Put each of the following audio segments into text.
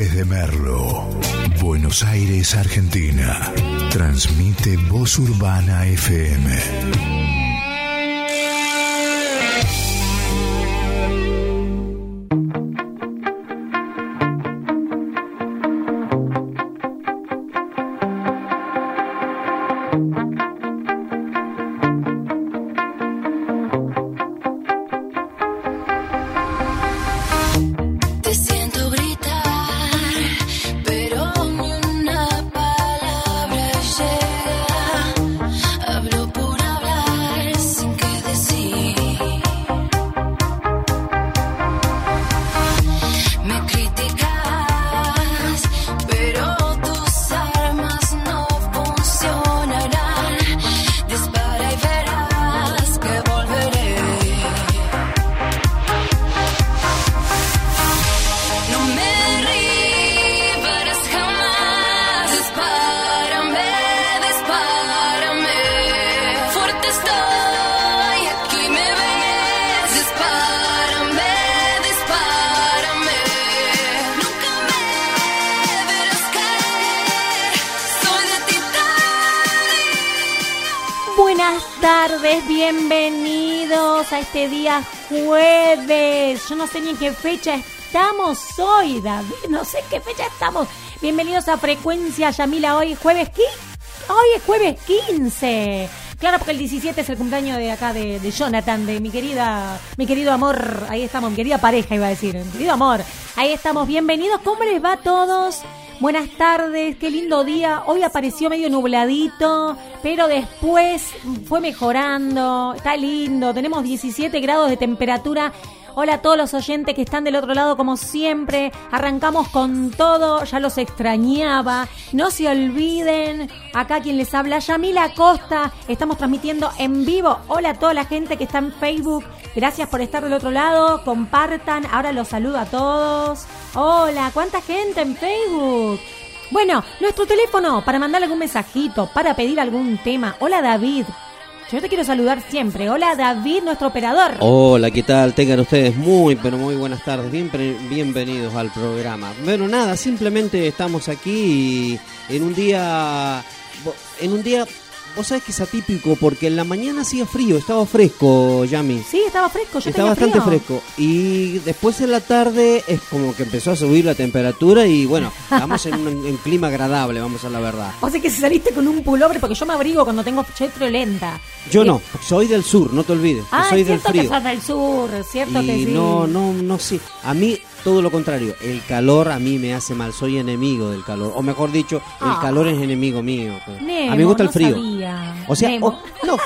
Desde Merlo, Buenos Aires, Argentina. Transmite Voz Urbana FM. Sé en qué fecha estamos hoy, David, no sé en qué fecha estamos. Bienvenidos a Frecuencia Yamila hoy, jueves qui- Hoy es jueves 15. Claro, porque el 17 es el cumpleaños de acá de, de Jonathan, de mi querida, mi querido amor. Ahí estamos, mi querida pareja iba a decir, mi querido amor. Ahí estamos, bienvenidos. ¿Cómo les va a todos? Buenas tardes, qué lindo día. Hoy apareció medio nubladito, pero después fue mejorando. Está lindo, tenemos 17 grados de temperatura. Hola a todos los oyentes que están del otro lado, como siempre. Arrancamos con todo, ya los extrañaba. No se olviden, acá quien les habla, Yamila Costa. Estamos transmitiendo en vivo. Hola a toda la gente que está en Facebook. Gracias por estar del otro lado. Compartan. Ahora los saludo a todos. Hola, ¿cuánta gente en Facebook? Bueno, nuestro teléfono para mandar algún mensajito, para pedir algún tema. Hola David. Yo te quiero saludar siempre. Hola David, nuestro operador. Hola, ¿qué tal? Tengan ustedes muy, pero muy buenas tardes. Bien, bienvenidos al programa. Bueno, nada, simplemente estamos aquí en un día. En un día. Vos sabés que es atípico porque en la mañana hacía frío, estaba fresco, Yami. Sí, estaba fresco. Yo Estaba tenía bastante frío. fresco. Y después en la tarde es como que empezó a subir la temperatura y bueno, estamos en un en clima agradable, vamos a la verdad. O sea que si saliste con un pullover, porque yo me abrigo cuando tengo chetro lenta. Yo Eh, no, soy del sur, no te olvides. que Ah, soy es del cierto que frío. sos del sur, cierto y que sí. no, no, no sé. A mí todo lo contrario. El calor a mí me hace mal. Soy enemigo del calor. O mejor dicho, Ah. el calor es enemigo mío. Nemo, a mí me gusta el frío. O sea, o- no,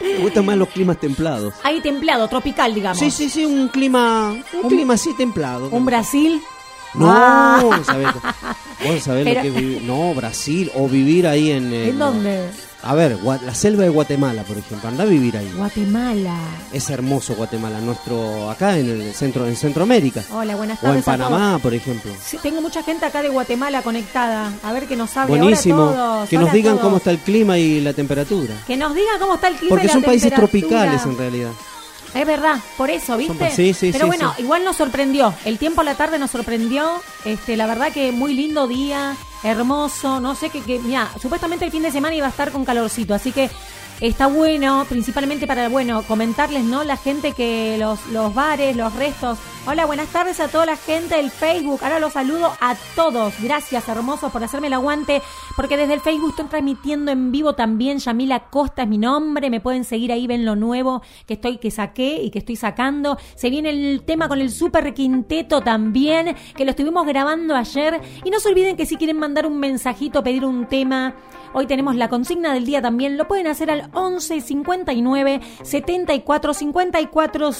me gustan más los climas templados. Ahí templado, tropical, digamos. Sí, sí, sí, un clima, un, Un- clima así templado. Un Brasil. No, Ah. sabés, vos sabés Pero- lo que es vivir. No, Brasil o vivir ahí en. ¿En dónde? A ver, la selva de Guatemala, por ejemplo. Anda a vivir ahí. Guatemala. Es hermoso Guatemala, nuestro acá en el centro, en Centroamérica. Hola, buenas O en tardes a todos. Panamá, por ejemplo. Sí, tengo mucha gente acá de Guatemala conectada. A ver que nos hable. Buenísimo. Hola a todos, que hola nos digan cómo está el clima y la temperatura. Que nos digan cómo está el clima Porque y la son países tropicales en realidad. Es verdad, por eso, ¿viste? sí, sí, Pero sí, bueno, igual nos sorprendió. El tiempo a la tarde nos sorprendió. Este, la verdad que muy lindo día, hermoso. No sé qué, que, mira, supuestamente el fin de semana iba a estar con calorcito, así que está bueno, principalmente para, bueno, comentarles, ¿no? La gente que los, los bares, los restos. Hola, buenas tardes a toda la gente del Facebook. Ahora los saludo a todos. Gracias, hermosos, por hacerme el aguante. Porque desde el Facebook estoy transmitiendo en vivo también. Yamila Costa es mi nombre. Me pueden seguir ahí, ven lo nuevo que estoy, que saqué y que estoy sacando. Se viene el tema con el Super Quinteto también, que lo estuvimos grabando ayer. Y no se olviden que si quieren mandar un mensajito, pedir un tema. Hoy tenemos la consigna del día también. Lo pueden hacer al 11 59 74 54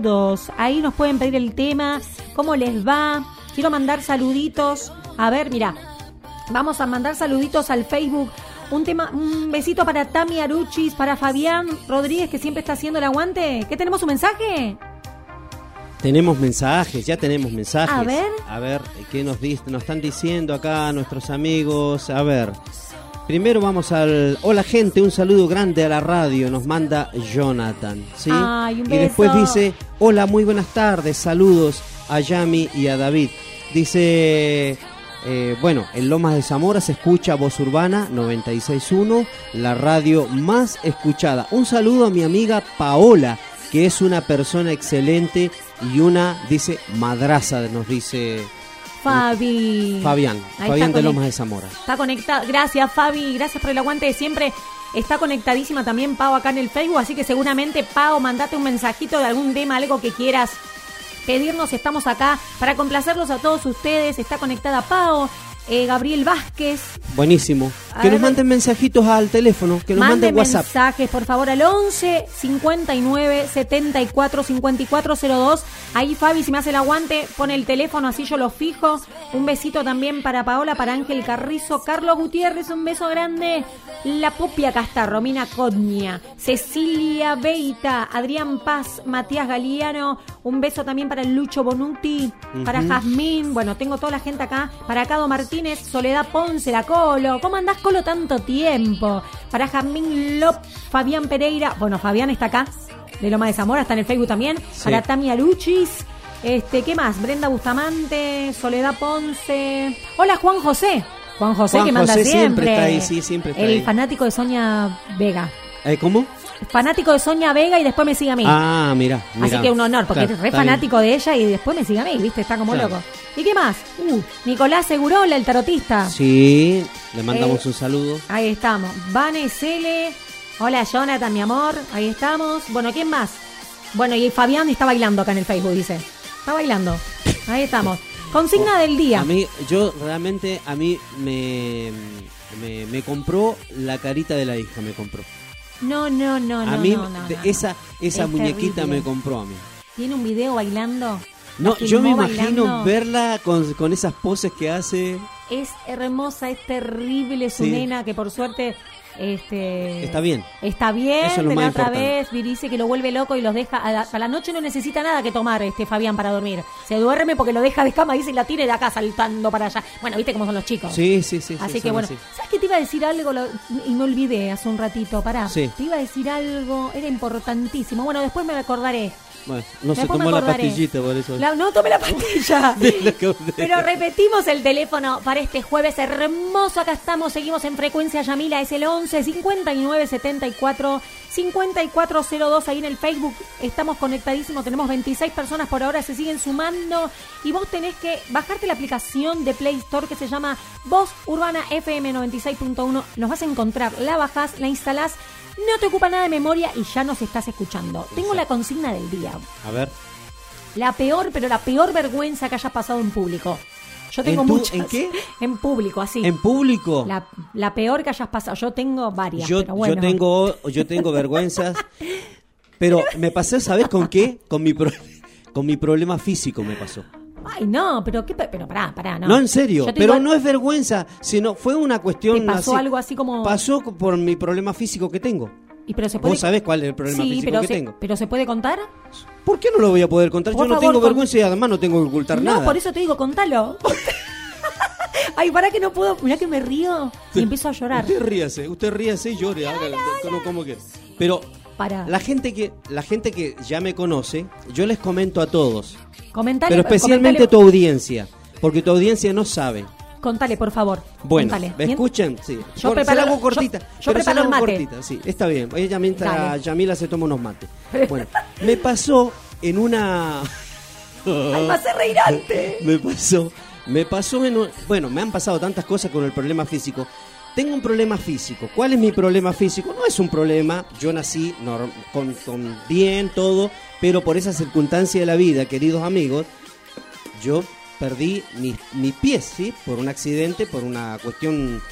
02. Ahí nos pueden pedir el tema, cómo les va. Quiero mandar saluditos. A ver, mira, vamos a mandar saluditos al Facebook. Un tema, un besito para Tami Aruchis, para Fabián Rodríguez que siempre está haciendo el aguante. ¿Qué tenemos un mensaje? Tenemos mensajes, ya tenemos mensajes. A ver. A ver, ¿qué nos, nos están diciendo acá nuestros amigos? A ver. Primero vamos al... Hola gente, un saludo grande a la radio, nos manda Jonathan. ¿sí? Ay, un Y después dice, hola, muy buenas tardes, saludos a Yami y a David. Dice, eh, bueno, en Lomas de Zamora se escucha Voz Urbana 96.1, la radio más escuchada. Un saludo a mi amiga Paola, que es una persona excelente y una, dice, madraza, nos dice Fabi. Fabián, Ahí Fabián de Lomas de Zamora. Está conectada. Gracias, Fabi. Gracias por el aguante de siempre. Está conectadísima también Pau acá en el Facebook, así que seguramente Pau, mandate un mensajito de algún tema, algo que quieras pedirnos. Estamos acá para complacerlos a todos ustedes. Está conectada Pau, eh, Gabriel Vázquez. Buenísimo. A Que nos manden mensajitos al teléfono, que nos manden WhatsApp. mensajes, por favor, al 11 59 74 54 02. Ahí Fabi, si me hace el aguante, pone el teléfono, así yo lo fijo. Un besito también para Paola, para Ángel Carrizo, Carlos Gutiérrez, un beso grande. La Popia Casta, Romina Codnia, Cecilia Beita, Adrián Paz, Matías Galiano. Un beso también para Lucho Bonuti, para Jazmín. Bueno, tengo toda la gente acá. Para Cado Martínez, Soledad Ponce, la Colo. ¿Cómo andás, Colo, tanto tiempo? Para Jazmín Lop, Fabián Pereira. Bueno, Fabián está acá, de Loma de Zamora, está en el Facebook también. Sí. Para Tamia Luchis. Este, ¿qué más? Brenda Bustamante, Soledad Ponce. Hola, Juan José. Juan José Juan que manda José siempre. siempre está ahí, sí, siempre está El ahí. fanático de Sonia Vega. Eh, ¿Cómo? Fanático de Sonia Vega y después me sigue a mí. Ah, mira. Así que un honor, porque Claro, es re bien. fanático de ella y después me sigue a mí, ¿viste? Está como Claro. loco. ¿Y qué más? Uh, Nicolás Segurola, el tarotista. Sí, le mandamos Eh, un saludo. Ahí estamos. Vane Cele. Hola, Jonathan, mi amor. Ahí estamos. Bueno, ¿quién más? Bueno, y Fabián está bailando acá en el Facebook, dice. Está bailando. Ahí estamos. Consigna del día. A mí, yo realmente, a mí me, me, me compró la carita de la hija, me compró. No, no, no, a no. mí, no, no, no. esa, esa Es muñequita terrible. me compró a mí. ¿Tiene un video bailando? No, ¿La yo me imagino bailando? verla con, con esas poses que hace. Es hermosa, es terrible su Sí. nena, que por suerte este Está bien. Está bien, Eso es lo de la más otra importante. vez y dice que lo vuelve loco y los deja a la, a la noche no necesita nada que tomar este Fabián para dormir. Se duerme porque lo deja de cama dice y la tiene de acá saltando para allá. Bueno, viste cómo son los chicos. Sí, sí, sí. Así sí, que bueno, así. ¿sabes que te iba a decir algo Lo- y me olvidé hace un ratito? Pará. Sí. Te iba a decir algo, era importantísimo. Bueno, después me acordaré. Bueno, no se Después me tomó la pastillita por eso. La- no tomé la pastilla. Pero repetimos el teléfono para este jueves hermoso. Acá estamos, seguimos en frecuencia Yamila. Es el 11 59 74 5402. Ahí en el Facebook estamos conectadísimos. Tenemos 26 personas por ahora, se siguen sumando. Y vos tenés que bajarte la aplicación de Play Store que se llama Voz Urbana FM 96.1. Nos vas a encontrar, la bajás, la instalás. No te ocupa nada de memoria y ya nos estás escuchando. Tengo la consigna del día. A ver. La peor, pero la peor vergüenza que hayas pasado en público. Yo tengo ¿En tu- muchas. en qué? En público, así. En público. La, la peor que hayas pasado. Yo tengo varias. yo, pero bueno. yo tengo yo tengo vergüenzas pero me pasé sabes con qué con mi pro- con mi problema físico me pasó Ay, no, pero qué. pe- Pero pará, pará, no. no, en serio pero no es vergüenza sino fue una cuestión ¿Te pasó así- algo así como- pasó por mi problema físico que tengo Y pero se puede... vos sabés cuál es el problema sí, físico pero que se, tengo pero se puede contar. ¿por qué no lo voy a poder contar Por yo no favor, tengo con- vergüenza y además no tengo que ocultar no, nada por eso te digo, contalo. Ay, para que no puedo. Mirá que me río y empiezo a llorar. usted ríase usted ríase y llore como, como quiera. pero Para. la gente que la gente que ya me conoce yo les comento a todos Comentale, pero especialmente comentale- tu audiencia, porque tu audiencia no sabe. Contale, por favor. Bueno, contale. ¿me escuchan? Sí. Yo Cor- preparo- se la hago yo- cortita. yo pero se la hago mate. cortita, sí, está bien. Ella mientras Dale. Yamila se toma unos mates. Bueno, me pasó en una... Ay, me hace reír antes. me pasó, me pasó en un- bueno, me han pasado tantas cosas con el problema físico. Tengo un problema físico. ¿Cuál es mi problema físico? No es un problema. Yo nací con, con bien todo, pero por esa circunstancia de la vida, queridos amigos, yo perdí mis, mis pies, ¿sí? Por un accidente, por una cuestión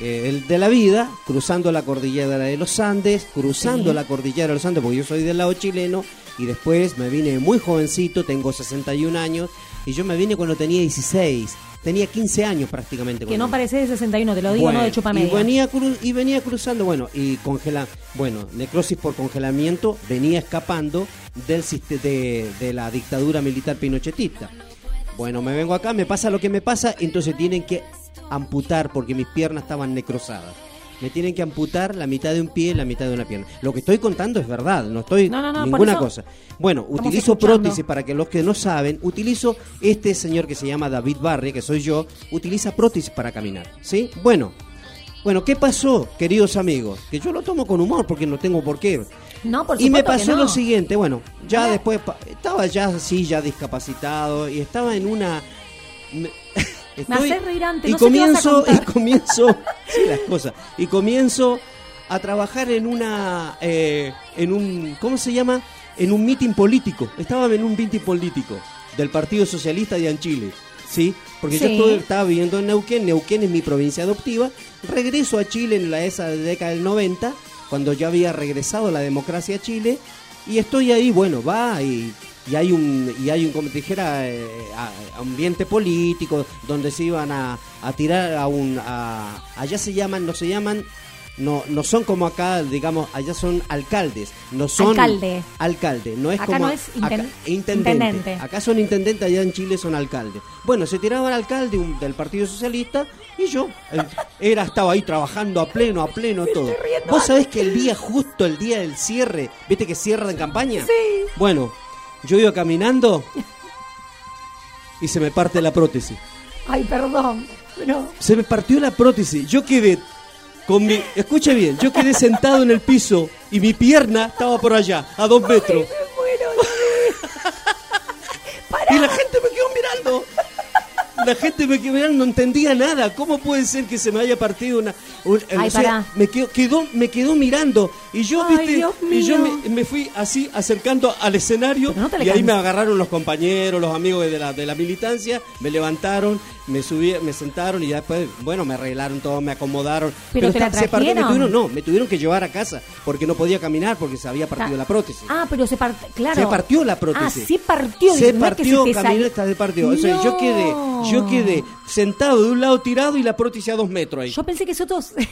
eh, el de la vida, cruzando la cordillera de los Andes, cruzando Sí. la cordillera de los Andes, porque yo soy del lado chileno, y después me vine muy jovencito, tengo 61 años, y yo me vine cuando tenía 16, tenía 15 años prácticamente. Que no parece de 61, te lo digo, Bueno, no de chupa media. y venía, cru- y venía cruzando, bueno, y congela, bueno, necrosis por congelamiento, venía escapando del de, de la dictadura militar pinochetista. Bueno, me vengo acá, me pasa lo que me pasa, entonces tienen que amputar porque mis piernas estaban necrosadas. Me tienen que amputar la mitad de un pie y la mitad de una pierna. Lo que estoy contando es verdad, no estoy No, no, no, ninguna cosa. Bueno, utilizo escuchando. prótesis para que los que no saben, utilizo este señor que se llama David Barry, que soy yo, utiliza prótesis para caminar, ¿sí? Bueno, bueno, ¿qué pasó, queridos amigos? Que yo lo tomo con humor porque no tengo por qué. No, por Y me pasó no. lo siguiente, bueno, ya después estaba ya así, ya discapacitado y estaba en una me, hacés reír antes, y no sé qué vas a comienzo y comienzo sí, las cosas y comienzo a trabajar en una eh, en un ¿cómo se llama? En un mitin político. Estaba en un mitin político del Partido Socialista de en Chile. ¿Sí? Porque Sí. yo estuve- estaba viviendo en Neuquén, Neuquén es mi provincia adoptiva, regreso a Chile en la esa década del 90, cuando ya había regresado la democracia a Chile, y estoy ahí, bueno, va y, y hay un, y hay un, como te dijera, eh, a- ambiente político, donde se iban a, a tirar a un, a- allá se llaman, no se llaman, no, no son como acá, digamos, allá son alcaldes, no son Alcalde. alcalde, no es Acá como no es acá- inten- intendente. intendente. Acá son intendentes, allá en Chile son alcaldes. Bueno, se tiraba el alcalde un- del Partido Socialista y yo eh, era estaba ahí trabajando a pleno, a pleno todo. ¿Vos sabés que el día justo el día del cierre, viste que cierra en campaña? Sí. Bueno, yo iba caminando y se me parte la prótesis. Ay, perdón. Pero Se me partió la prótesis. Yo quedé con mi. Escuche bien, yo quedé sentado en el piso y mi pierna estaba por allá, a dos metros. me muero, David. Pará. Y la gente me quedó mirando. La gente me quedó mirando, no entendía nada. ¿Cómo puede ser que se me haya partido una... un- Ay, o sea, me quedó, quedó, me quedó mirando. Y yo, Ay, viste, y yo me, me fui así acercando al escenario. No y ahí me agarraron los compañeros, los amigos de la, de la militancia, me levantaron, me subí, me sentaron y ya después, bueno, me arreglaron todo, me acomodaron. ¿Pero te la esta- se partió, me tuvieron, no, me tuvieron que llevar a casa porque no podía caminar porque se había partido la prótesis. Ah, pero se partió, claro. Se partió la prótesis. Ah, se partió. Se no es que partió, se se partió. O sea, yo quedé, yo quedé sentado de un lado tirado y la prótesis a dos metros ahí. Yo pensé que nosotros...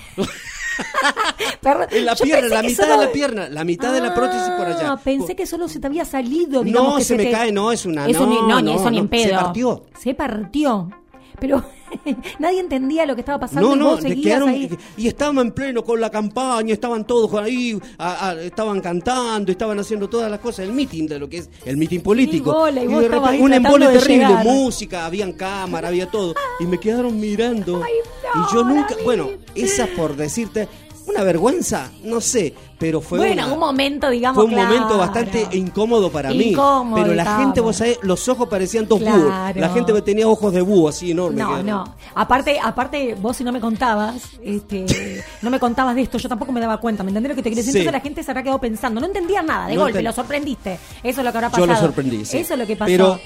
Perdón, en la pierna, la mitad solo- de la pierna, la mitad de la prótesis por allá. Ah, pensé que solo se te había salido, No, que se me te- cae, no, es una- Eso no, ni, no, ni no, eso ni no, en pedo. se partió. Se partió. Pero nadie entendía lo que estaba pasando No, y no, vos le seguías quedaron ahí. y estaban en pleno con la campaña, estaban todos ahí, a- a- estaban cantando, estaban haciendo todas las cosas, el meeting de lo que es el meeting político. bola, y vos de estabas repente ahí un embole terrible, llegar. música, habían cámara, había todo, y me quedaron mirando. Ay, no, y yo nunca, David. bueno, esa por decirte, una vergüenza, no sé, pero fue bueno, una- un momento, digamos, fue un claro. momento bastante incómodo para mí. Pero la estaba. gente, vos sabés, los ojos parecían dos Claro. búhos. La gente tenía ojos de búho así enormes. No, no. Aparte, aparte, vos si no me contabas, este, no me contabas de esto, yo tampoco me daba cuenta, ¿me entendés lo que te quería decir? Sí. Entonces la gente se habrá quedado pensando, no entendía nada, de No golpe, lo sorprendiste. Eso es lo que habrá Yo pasado. lo sorprendí, sí. Eso es lo que pasó. Pero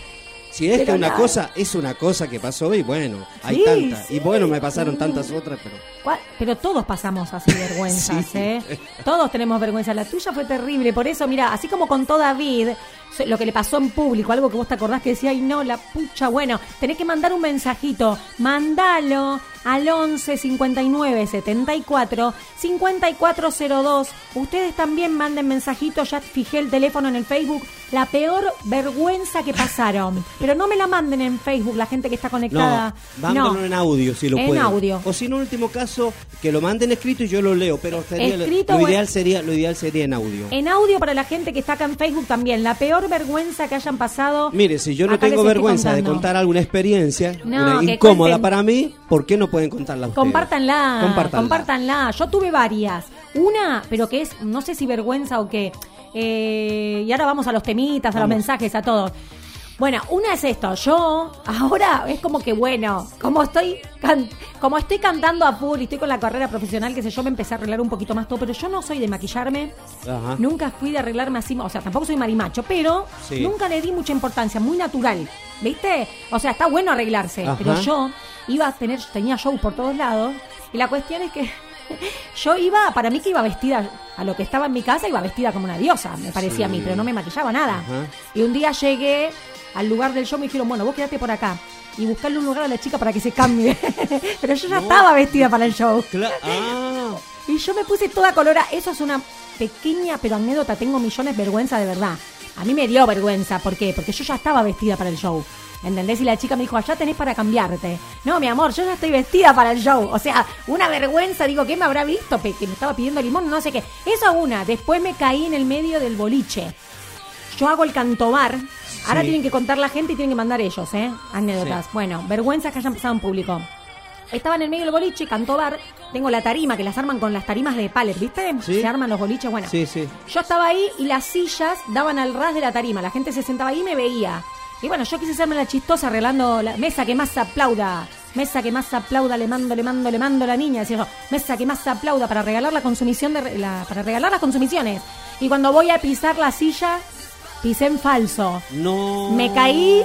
si es que una cosa es una cosa que pasó y bueno, hay Sí, tantas. sí. Y bueno, me pasaron tantas otras, pero... ¿Cuál? Pero todos pasamos así vergüenzas. ¿eh? Todos tenemos vergüenza. La tuya fue terrible. Por eso, mira, así como contó David, so- lo que le pasó en público, algo que vos te acordás que decía, ay no, la pucha, bueno, tenés que mandar un mensajito. Mandalo al 11 59 74 5402. Ustedes también manden mensajitos, ya fijé el teléfono en el Facebook. La peor vergüenza que pasaron. Pero no me la manden en Facebook, la gente que está conectada. No, en audio si lo En pueden. audio. O si en último caso, que lo manden escrito y yo lo leo, pero sería lo- ideal sería lo ideal sería en audio. En audio para la gente que está acá en Facebook también. La peor vergüenza que hayan pasado. Mire, si yo no Acá tengo vergüenza de contar alguna experiencia No, una que incómoda cuenten. para mí, ¿por qué no pueden contarla ustedes? Compártanla, Compártanla. compártanla. Yo tuve varias. Una, pero que es, no sé si vergüenza o qué. Eh, y ahora vamos a los temitas, a los mensajes, a todos. Bueno, una es esto. Yo ahora es como que bueno, como estoy can- como estoy cantando a full y estoy con la carrera profesional, que sé yo, me empecé a arreglar un poquito más todo, pero yo no soy de maquillarme. Ajá. Nunca fui de arreglarme así, o sea, tampoco soy marimacho, pero Sí. nunca le di mucha importancia, muy natural, ¿viste? O sea, está bueno arreglarse, Ajá. pero yo iba a tener, tenía show por todos lados, y la cuestión es que yo iba, para mí que iba vestida, a lo que estaba en mi casa, iba vestida como una diosa, me parecía a mí, pero no me maquillaba nada. Ajá. Y un día llegué al lugar del show, me dijeron, bueno, vos quedate por acá. Y buscarle un lugar a la chica para que se cambie. pero yo ya No. estaba vestida para el show. Cla- ah, Y yo me puse toda colora. Eso es una pequeña pero anécdota. Tengo millones de vergüenza de verdad. A mí me dio vergüenza. ¿Por qué? Porque yo ya estaba vestida para el show. ¿Entendés? Y la chica me dijo, allá tenés para cambiarte. No, mi amor, yo ya estoy vestida para el show. O sea, una vergüenza. Digo, ¿qué me habrá visto? Que me estaba pidiendo limón, no sé qué. Esa una. Después me caí en el medio del boliche. Yo hago el cantobar. Ahora tienen que contar la gente y tienen que mandar ellos, ¿eh? Anécdotas. Bueno, vergüenzas que hayan pasado en público. Estaba en el medio del boliche, cantobar. Tengo la tarima, que las arman con las tarimas de pallet, ¿viste? Sí. Se arman los boliches, bueno. Sí, sí. Yo estaba ahí y las sillas daban al ras de la tarima. La gente se sentaba ahí y me veía. Y bueno, yo quise hacerme la chistosa arreglando la mesa que más aplauda. Mesa que más aplauda, le mando, le mando, le mando a la niña. Decía yo, mesa que más aplauda para regalar la consumición de re- la- para regalar las consumiciones. Y cuando voy a pisar la silla, pisé en falso. No. Me caí,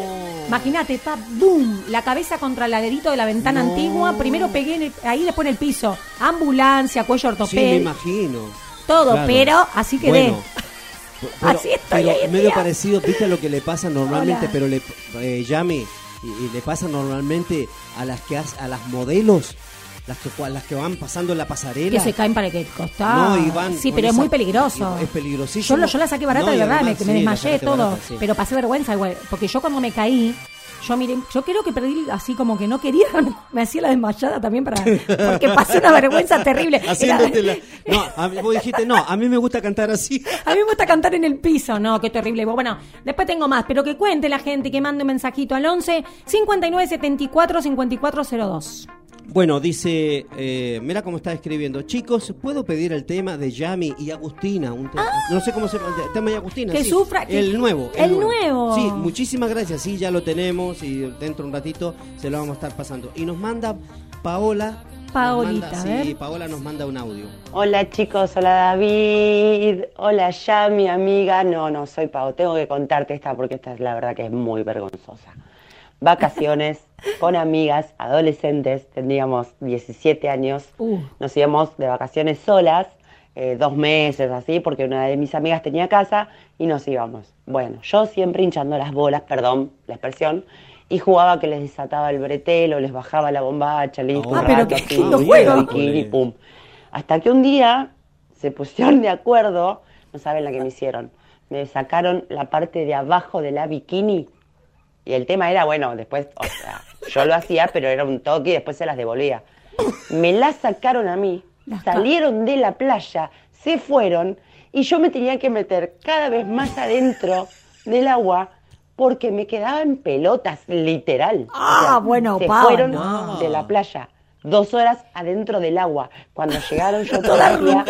imagínate, pa, boom, la cabeza contra el ladrito de la ventana No. antigua. Primero pegué en el- ahí, después en el piso. Ambulancia, cuello Sí, me ortopédico, imagino. todo, Claro. pero así quedé. Bueno, pero- Así estoy pero hoy medio día. parecido, viste lo que le pasa normalmente, Hola. pero le eh, Yami, y, y le pasa normalmente a las que hace- a las modelos, las que cua- las que van pasando en la pasarela. Que se caen para que costar. No, y van sí, pero es muy peligroso. Es peligrosísimo. Yo, la saqué barata No, de verdad, además, me, me sí, la desmayé todo. barata, sí. Pero pasé vergüenza igual. Porque yo cuando me caí, yo miré, yo creo que perdí así como que no quería, me hacía la desmayada también para. Porque pasé una vergüenza terrible. Era- Haciéndote la- No, a mí- vos dijiste, no, a mí me gusta cantar así. A mí me gusta cantar en el piso. No, qué terrible. Bueno, después tengo más, pero que cuente la gente, que mande un mensajito al 11 59 74 5402. Bueno, dice, eh, mira cómo está escribiendo. Chicos, ¿puedo pedir el tema de Yami y Agustina? Un tema, no sé cómo se llama, el tema de Agustina. Ah. Que sí. sufra- que- El nuevo. el nuevo. Sí, muchísimas gracias. Sí, ya lo tenemos y dentro de un ratito se lo vamos a estar pasando. Y nos manda Paola. Paolita, manda- sí. Paola nos manda un audio. Hola chicos, hola David, hola ya mi amiga. No, no, soy Pau, tengo que contarte esta porque esta es la verdad que es muy vergonzosa. Vacaciones con amigas, adolescentes, tendríamos 17 años, Uh. nos íbamos de vacaciones solas, eh, dos meses así, porque una de mis amigas tenía casa y nos íbamos. Bueno, yo siempre hinchando las bolas, perdón la expresión, y jugaba que les desataba el bretelo, les bajaba la bombacha, listo, Ah, un pero rato qué lindo juego. bikini, pum. Hasta que un día se pusieron de acuerdo, no saben la que me hicieron. Me sacaron la parte de abajo de la bikini y el tema era, bueno, después, o sea, yo lo hacía, pero era un toque y después se las devolvía. Me la sacaron a mí, Las salieron de la playa, se fueron y yo me tenía que meter cada vez más adentro del agua porque me quedaba en pelotas, literal. Ah, bueno, se fueron no. de la playa. Dos horas adentro del agua. Cuando llegaron yo todavía,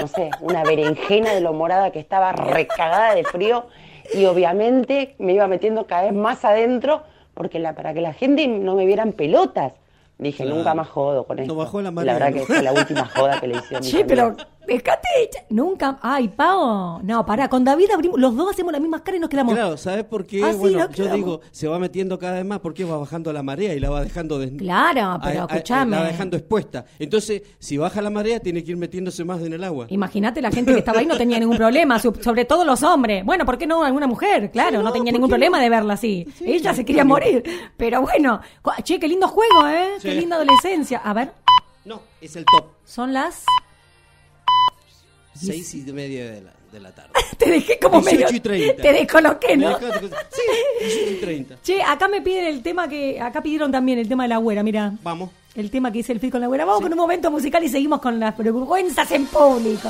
no sé, una berenjena de lo morada que estaba recagada de frío y obviamente me iba metiendo cada vez más adentro porque la, para que la gente no me vieran pelotas. Dije, Claro. nunca más jodo con esto. bajó la la marea, verdad ¿no? que fue la última joda que le hicieron. Che, pero dejate. Nunca. Ay, Pau. No, pará. Con David abrimos. Los dos hacemos la misma cara y nos quedamos. Claro, ¿sabes por qué? Ah, sí, bueno, no, yo digo, se va metiendo cada vez más porque va bajando la marea y la va dejando des- Claro, pero escúchame. La va dejando expuesta. Entonces, si baja la marea, tiene que ir metiéndose más en el agua. Imagínate la gente que estaba ahí no tenía ningún problema, sobre todo los hombres. Bueno, ¿por qué no alguna mujer? Claro, no, no, tenía ¿por ningún problema no? de verla así. Ella sí, se quería sí. morir. Pero bueno, che, qué lindo juego, ¿eh? Sí. Qué linda adolescencia. A ver, No, es el top. son las. Seis y media de la, de la tarde. Te dejé como 18 medio. y 30. Te descoloqué, ¿no? Me dejaste- Sí, 18 y 30. Che, acá me piden el tema que. Acá pidieron también el tema de la güera, mira. Vamos. El tema que dice el fit con la güera. Vamos con un momento musical y seguimos con las vergüenzas en público.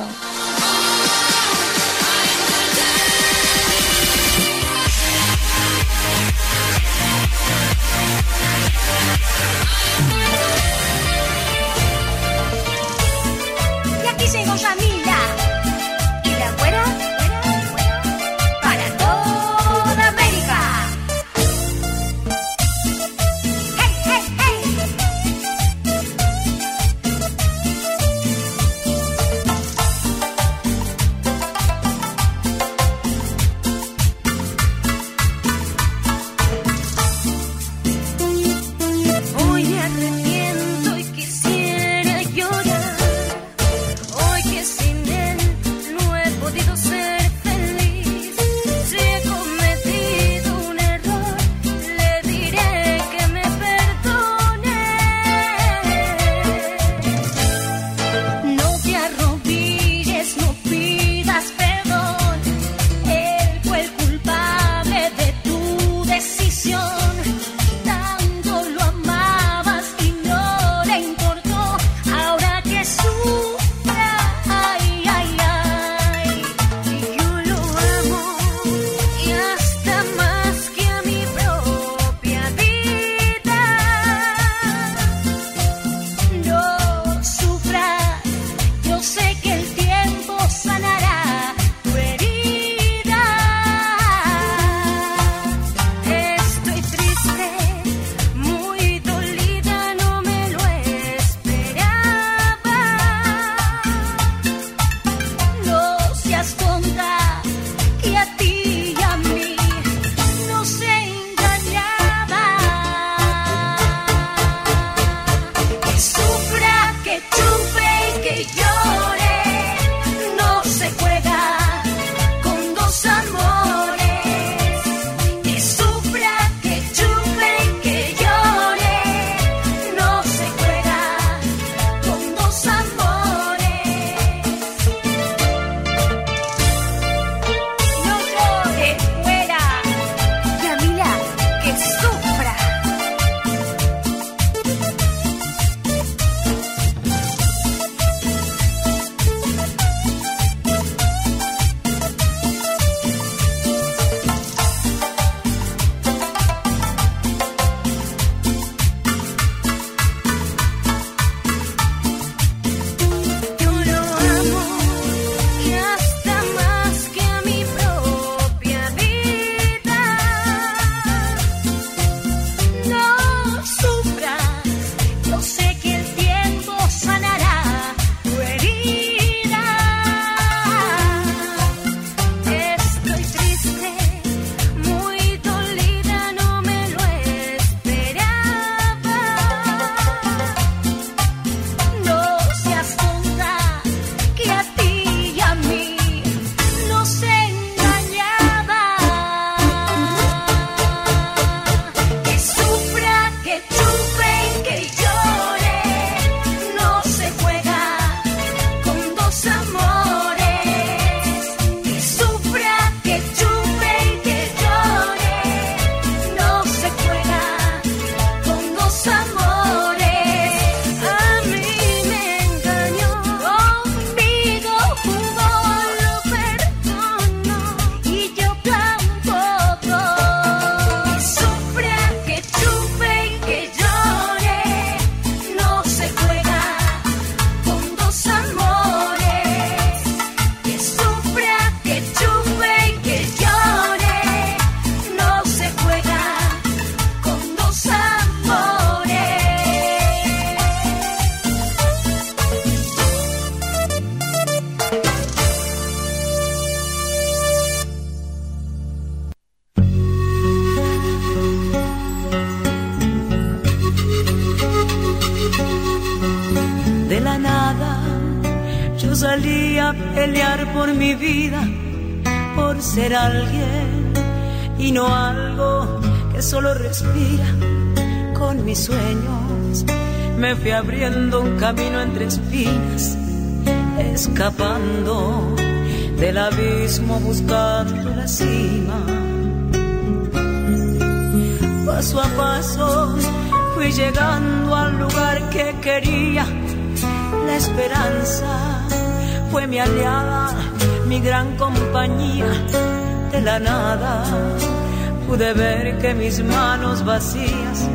Pude ver que mis manos vacías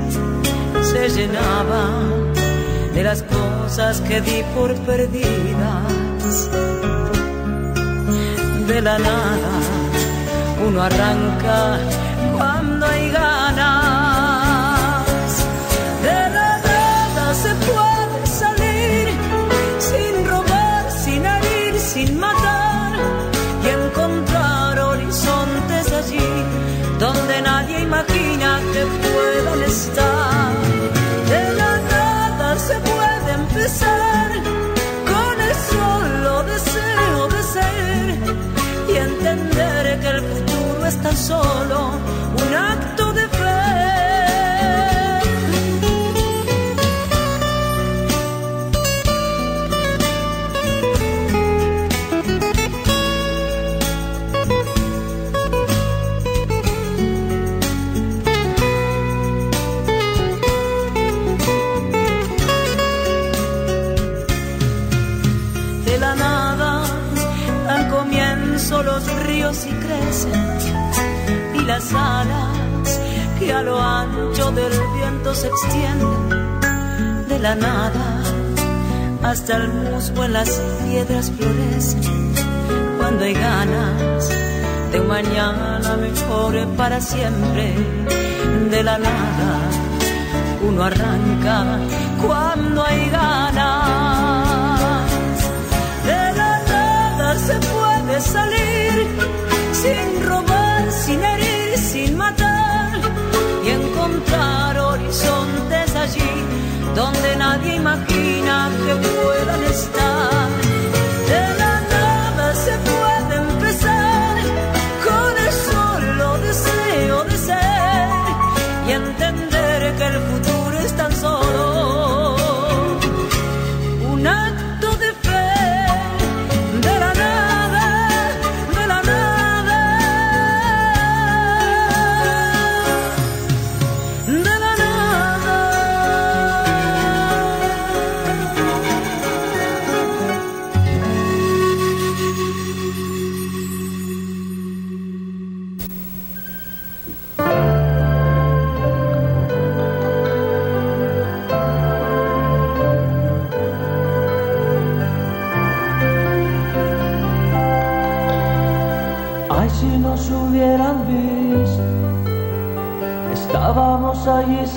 se llenaban de las cosas que di por perdidas. De la nada uno arranca cuando hay ganas. Puedan las alas que a lo ancho del viento se extienden de la nada hasta el musgo en las piedras florecen. Cuando hay ganas de mañana mejor para siempre de la nada uno arranca cuando hay ganas. De la nada se puede salir sin robar, allí donde nadie imagina que puedan estar.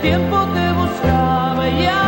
tiempo te buscaba ya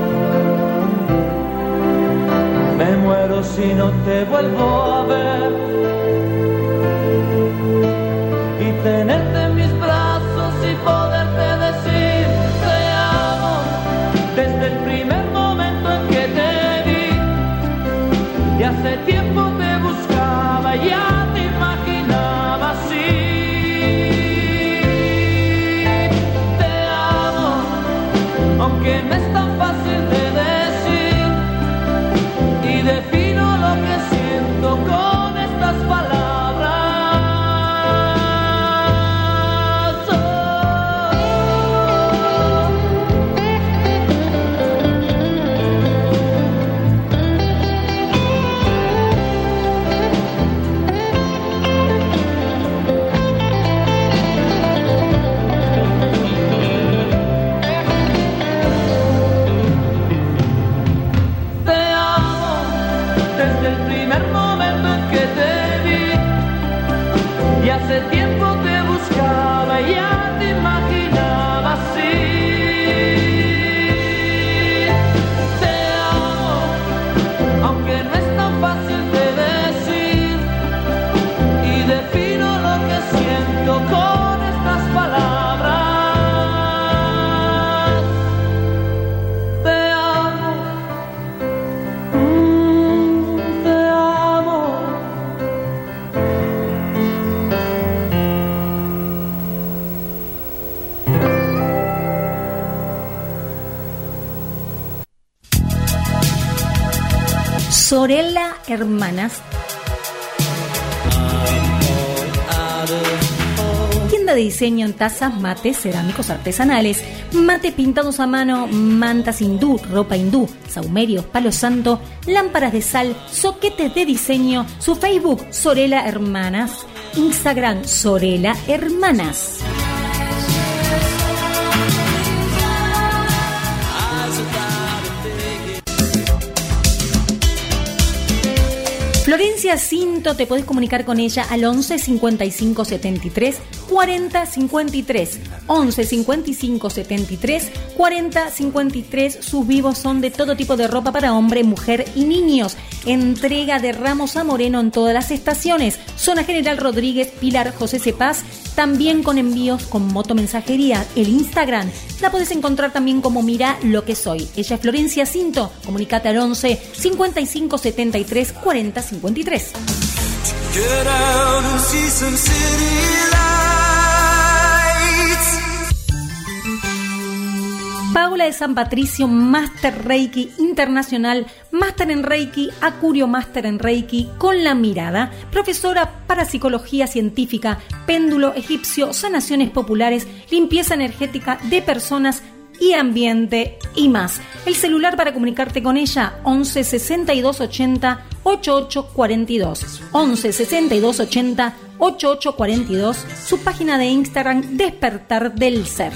Muero si no te vuelvo a ver. Y tenerte en mis brazos y poderte decir te amo desde el primer momento en que te vi. Y hace tiempo te buscaba ya te imaginaba así. Te amo aunque no Hermanas. Tienda de diseño en tazas, mates, cerámicos artesanales, mate pintados a mano, mantas hindú, ropa hindú, saumerios, palo santo, lámparas de sal, soquetes de diseño, su Facebook Sorella Hermanas, Instagram Sorella Hermanas. Solín Florencia Cinto, te podés comunicar con ella al 11 55 73 40 53. 11 55 73 40 53. Sus vivos son de todo tipo de ropa para hombre, mujer y niños. Entrega de Ramos a Moreno en todas las estaciones. Zona General Rodríguez, Pilar José Cepaz. También con envíos con motomensajería. El Instagram la podés encontrar también como Mira lo que soy. Ella es Florencia Cinto. Comunicate al 11 55 73 40 53. Paula de San Patricio, Master Reiki Internacional, Master en Reiki, Acurio Master en Reiki, con la mirada, profesora para psicología científica, péndulo egipcio, sanaciones populares, limpieza energética de personas y ambiente y más. El celular para comunicarte con ella 11 62 80 88 42. 11 62 80 88 42. Su página de Instagram Despertar del Ser.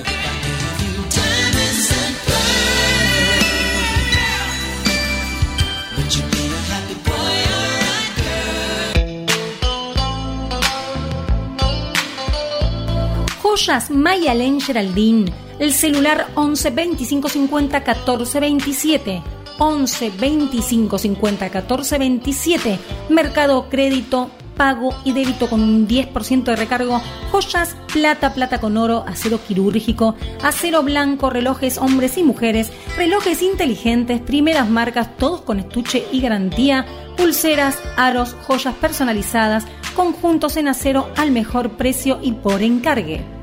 Joyas Mayalen Geraldine. El celular 11 25 50 14 27. 11 25 50 14 27. Mercado Crédito, pago y débito con un 10% de recargo. Joyas, plata, plata con oro, acero quirúrgico, acero blanco, relojes hombres y mujeres, relojes inteligentes, primeras marcas, todos con estuche y garantía, pulseras, aros, joyas personalizadas, conjuntos en acero al mejor precio y por encargue.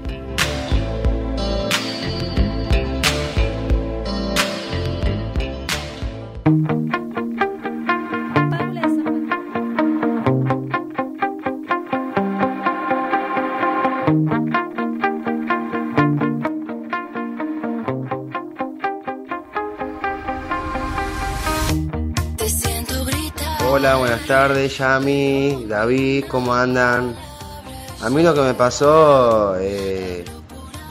Tardes, Yami, David, ¿cómo andan? A mí lo que me pasó, eh,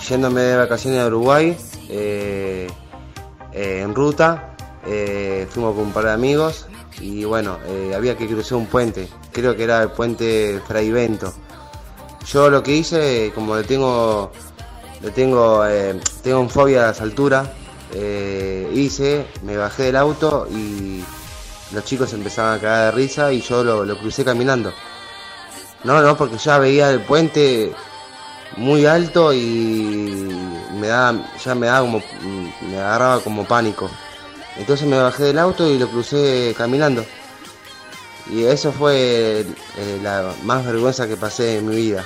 yéndome de vacaciones a Uruguay, eh, eh, en ruta, fuimos con un par de amigos y bueno, había que cruzar un puente, creo que era el puente Fray Bento. Yo lo que hice, como le tengo le tengo, tengo fobia a las alturas. Hice, me bajé del auto y los chicos empezaban a caer de risa y yo lo, crucé caminando. No, no, porque ya veía el puente muy alto y me da, ya me daba como, me agarraba como pánico. Entonces me bajé del auto y lo crucé caminando. Y eso fue eh, la más vergüenza que pasé en mi vida.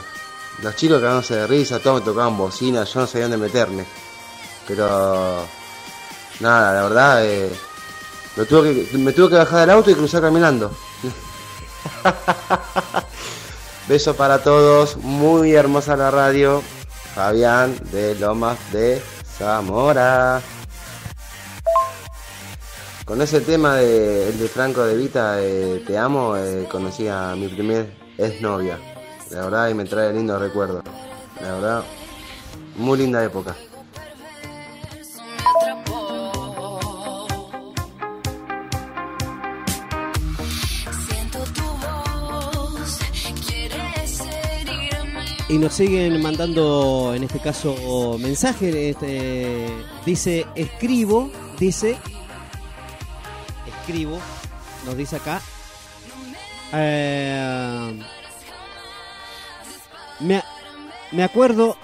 Los chicos cagándose de risa, todos me tocaban bocina, yo no sabía dónde meterme. Pero nada, la verdad, eh, lo tuve que- me tuve que bajar del auto y cruzar caminando. Beso para todos, muy hermosa la radio. Fabián de Lomas de Zamora. Con ese tema de, el de Franco de Vita, eh, Te amo, eh, conocí a mi primer exnovia. La verdad, y me trae lindos recuerdos. La verdad, muy linda época. Y nos siguen mandando, en este caso, mensajes. Este, dice, escribo, dice, escribo, nos dice acá. eh, me, me acuerdo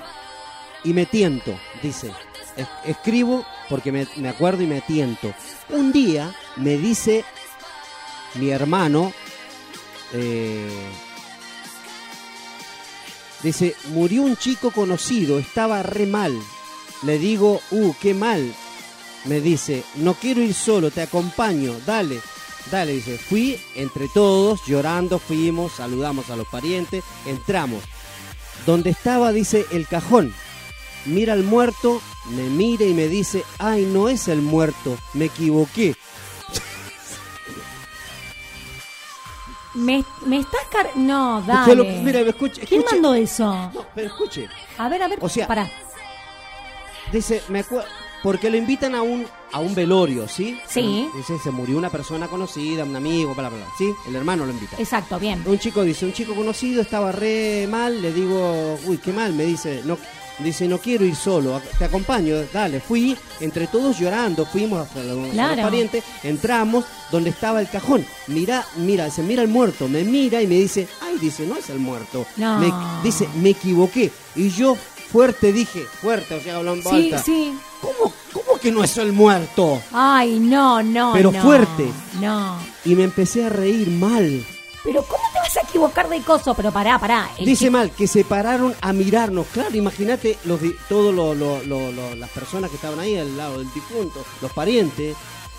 y me tiento, dice. Es- escribo porque me, me acuerdo y me tiento. Un día me dice mi hermano, eh, Dice, murió un chico conocido, estaba re mal. Le digo, uh, qué mal. Me dice, no quiero ir solo, te acompaño, dale. Dale, dice, fui entre todos, llorando, fuimos, saludamos a los parientes, entramos. Donde estaba, dice, el cajón. Mira al muerto, me mira y me dice, ay, no es el muerto, me equivoqué. Me, me estás car... No, dale. Lo- mira, escuche, ¿Quién mandó eso? No, pero escuche. A ver, a ver, O sea, pará. Dice, me acuerdo, porque lo invitan a un a un velorio, ¿sí? Sí. Dice, se murió una persona conocida, un amigo, bla, bla, bla. ¿Sí? El hermano lo invita. Exacto, bien. Un chico dice, un chico conocido estaba re mal, le digo, uy, qué mal, me dice, no, dice, no quiero ir solo, te acompaño, dale, fui, entre todos llorando, fuimos hasta los, a los Claro. parientes, entramos donde estaba el cajón, mira, mira, dice, mira el muerto, me mira y me dice, ay, dice, no es el muerto, No. Me- dice, me equivoqué, y yo fuerte dije, fuerte, o sea, hablando Sí, alta, sí. ¿cómo, cómo que no es el muerto? Ay, no, no, Pero no. fuerte. No. Y me empecé a reír mal. Pero ¿cómo vas a equivocar de coso? Pero pará, pará. Dice mal, que se pararon a mirarnos. Claro, imagínate los di- todos lo- lo- lo- lo- las personas que estaban ahí al lado del difunto, los parientes,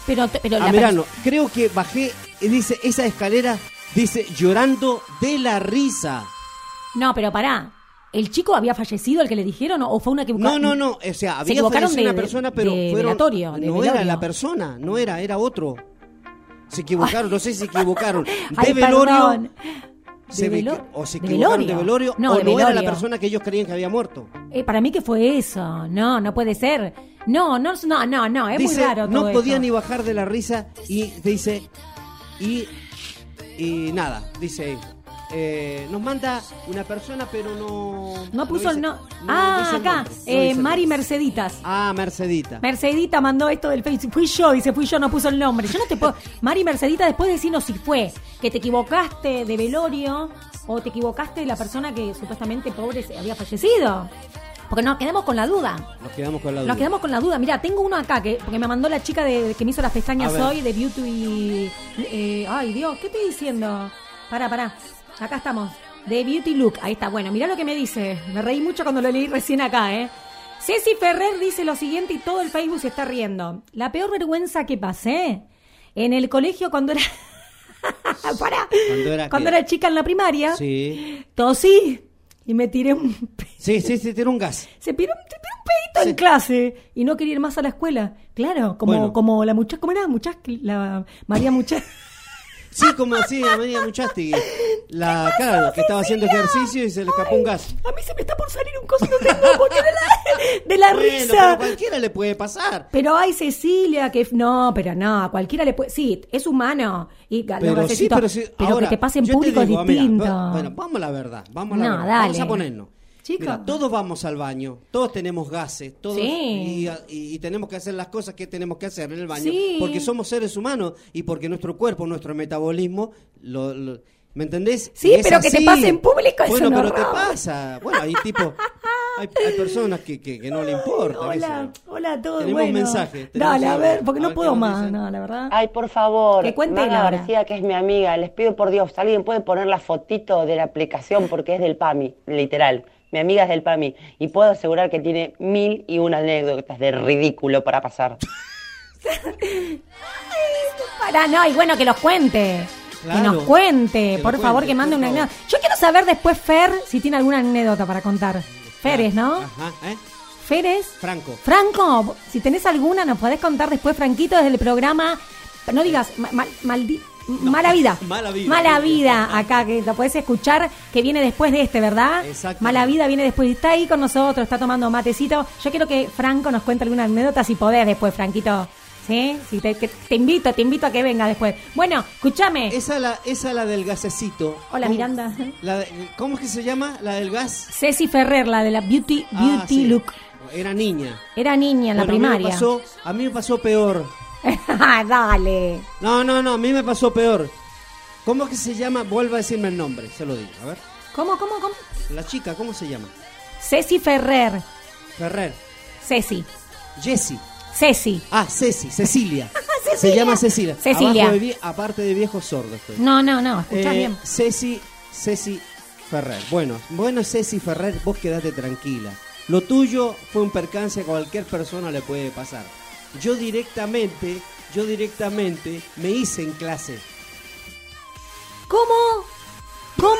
Pero, pero a mirarnos. Creo que bajé, dice, esa escalera, dice, llorando de la risa. No, pero pará. ¿El chico había fallecido, el que le dijeron, o fue una equivocación? No, no, no, o sea, había equivocaron fallecido de- una persona, pero de fueron, de no era la persona, no era, era otro. Se equivocaron, no sé si se equivocaron. De Ay, velorio, se ¿De ve- o se de equivocaron de velorio? velorio, No, o de no era la velorio. persona que ellos creían que había muerto. Eh, para mí que fue eso. No, no puede ser. No, no, no, no, no, es dice, muy raro todo no podía esto. ni bajar de la risa y dice, y, y nada, dice, eh, nos manda una persona pero no... No puso el no. no ah, acá. nombre, no eh, Mari. Merceditas. Ah, Mercedita. Mercedita mandó esto del Facebook. Fui yo, dice, fui yo, no puso el nombre. Yo no te puedo. Mari Mercedita, después decirnos si fue que te equivocaste de velorio o te equivocaste de la persona que supuestamente pobre se había fallecido. Porque nos quedamos con la duda. Nos quedamos con la duda. Nos quedamos con la duda. Mira, tengo uno acá que porque me mandó la chica de, que me hizo las pestañas hoy de Beauty. eh, ay, Dios, ¿qué estoy diciendo? Pará, pará. Acá estamos. De Beauty Look. Ahí está. Bueno, mirá lo que me dice. Me reí mucho cuando lo leí recién acá, ¿eh? Ceci Ferrer dice lo siguiente y todo el Facebook se está riendo. La peor vergüenza que pasé en el colegio cuando era. Pará. Cuando era, Cuando ¿qué? era chica en la primaria, Sí. tosí y me tiré un Sí, sí, sí, tiene un gas. se se piró un pedito en clase y no quería ir más a la escuela. Claro, como, Bueno. como la muchacha, ¿cómo era? Muchas, la María Muchacha. Sí, como así, a María Muchasti. La, claro, que estaba haciendo ejercicio y se le escapó un gas. A mí se me está por salir un coso de la, de la Bueno, risa. pero a cualquiera le puede pasar. Pero hay Cecilia que no, pero no, a cualquiera le puede, sí, es humano y Pero sí, gasecitos, pero sí. pero ahora, que te pase en público digo, es distinto. bueno, vamos a la verdad. Vamos a la No, verdad. dale. Vamos a ponernos. Chicos. Mira, todos vamos al baño, todos tenemos gases, todos Sí. y, y- y tenemos que hacer las cosas que tenemos que hacer en el baño, Sí. porque somos seres humanos y porque nuestro cuerpo, nuestro metabolismo, lo, lo- ¿me entendés? Sí, pero que te así. pase en público es Bueno, pero te pasa. Bueno, hay tipo, hay, hay personas que, que, que no le importa. Hola, hola a todos. Tenemos bueno. mensaje, tenemos Dale, a ver, porque A no ver puedo más, no, la verdad. Ay, por favor, Que cuente Maga. García, que es mi amiga, les pido por Dios, alguien puede poner la fotito de la aplicación porque es del PAMI, literal. Mi amiga es del PAMI y puedo asegurar que tiene mil y una anécdotas de ridículo para pasar. Para, no, y bueno, que los cuente. Que nos cuente, Que por favor, cuente, que mande una anécdota. Yo quiero saber después, Fer, si tiene alguna anécdota para contar. Feres, ¿no? Ajá, ¿eh? Feres. Franco. Franco, si tenés alguna, nos podés contar después, Franquito, desde el programa. No digas ma- ma- mala vida. Mala vida. Mala vida, acá, que lo podés escuchar, que viene después de este, ¿verdad? Exactamente. Mala vida viene después. Está ahí con nosotros, está tomando matecito. Yo quiero que Franco nos cuente alguna anécdota, si podés después, Franquito. ¿Sí? Te, invito, te invito a que venga después. Bueno, escúchame. Esa la, esa la del gasecito. Hola, ¿Cómo- Miranda. la de- ¿Cómo es que se llama? La del gas. Ceci Ferrer, la de la Beauty, Ah, beauty sí. Look. Era niña. Era niña en la Bueno, A mí, primaria. pasó, a mí me pasó peor. Dale. No, no, no, a mí me pasó peor. ¿Cómo es que se llama? Vuelva a decirme el nombre, se lo digo. A ver. ¿Cómo, cómo, cómo? La chica, ¿cómo se llama? Ceci Ferrer. Ferrer. Ceci. Jessie. Ceci. Ah, Ceci, Cecilia. Cecilia. Se llama Cecilia. Cecilia. Abajo de vie- aparte de viejo sordo estoy. No, no, no, escuchás Eh, bien. Ceci, Ceci Ferrer. Bueno, bueno, Ceci Ferrer, vos quedate tranquila. Lo tuyo fue un percance que a cualquier persona le puede pasar. Yo directamente, yo directamente me hice en clase. ¿Cómo? ¿Cómo?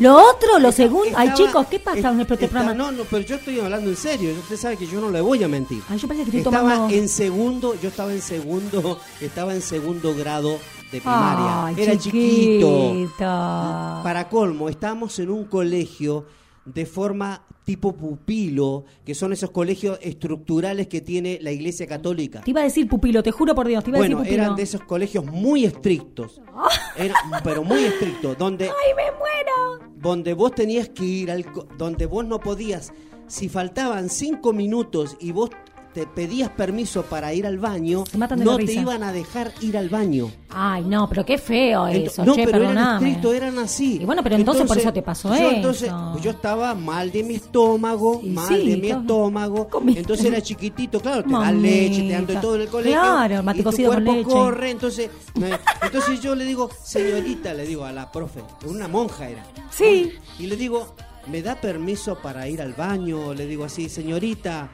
Lo otro, lo segundo. Ay, chicos, ¿qué pasa con este está- programa? No, no, pero yo estoy hablando en serio. Usted sabe que yo no le voy a mentir. Ay, yo pensé que estoy Estaba tomando. en segundo, yo estaba en segundo, estaba en segundo grado de primaria. Ay, Era chiquito. chiquito. Para colmo, estamos en un colegio de forma tipo pupilo, que son esos colegios estructurales que tiene la Iglesia Católica. Te iba a decir pupilo, te juro por Dios, te iba Bueno, a decir pupilo. eran de esos colegios muy estrictos, Era- pero muy estrictos, donde ¡Ay, me muero! donde vos tenías que ir al donde vos no podías si faltaban cinco minutos y vos te pedías permiso para ir al baño no te risa. iban a dejar ir al baño Ay, no, pero qué feo Ento- eso, no che, pero eran perdoname. estrictos eran así Y bueno, pero entonces por eso te pasó yo, eso. entonces pues yo estaba mal de mi estómago mal sí, de mi estómago Comiste. entonces era chiquitito claro te dan leche te dan de todo en el colegio Claro, y tu cocido con cuerpo leche. corre entonces me- entonces yo le digo señorita le digo a la profe una monja era Sí. y le digo, ¿me da permiso para ir al baño? Le digo así, señorita.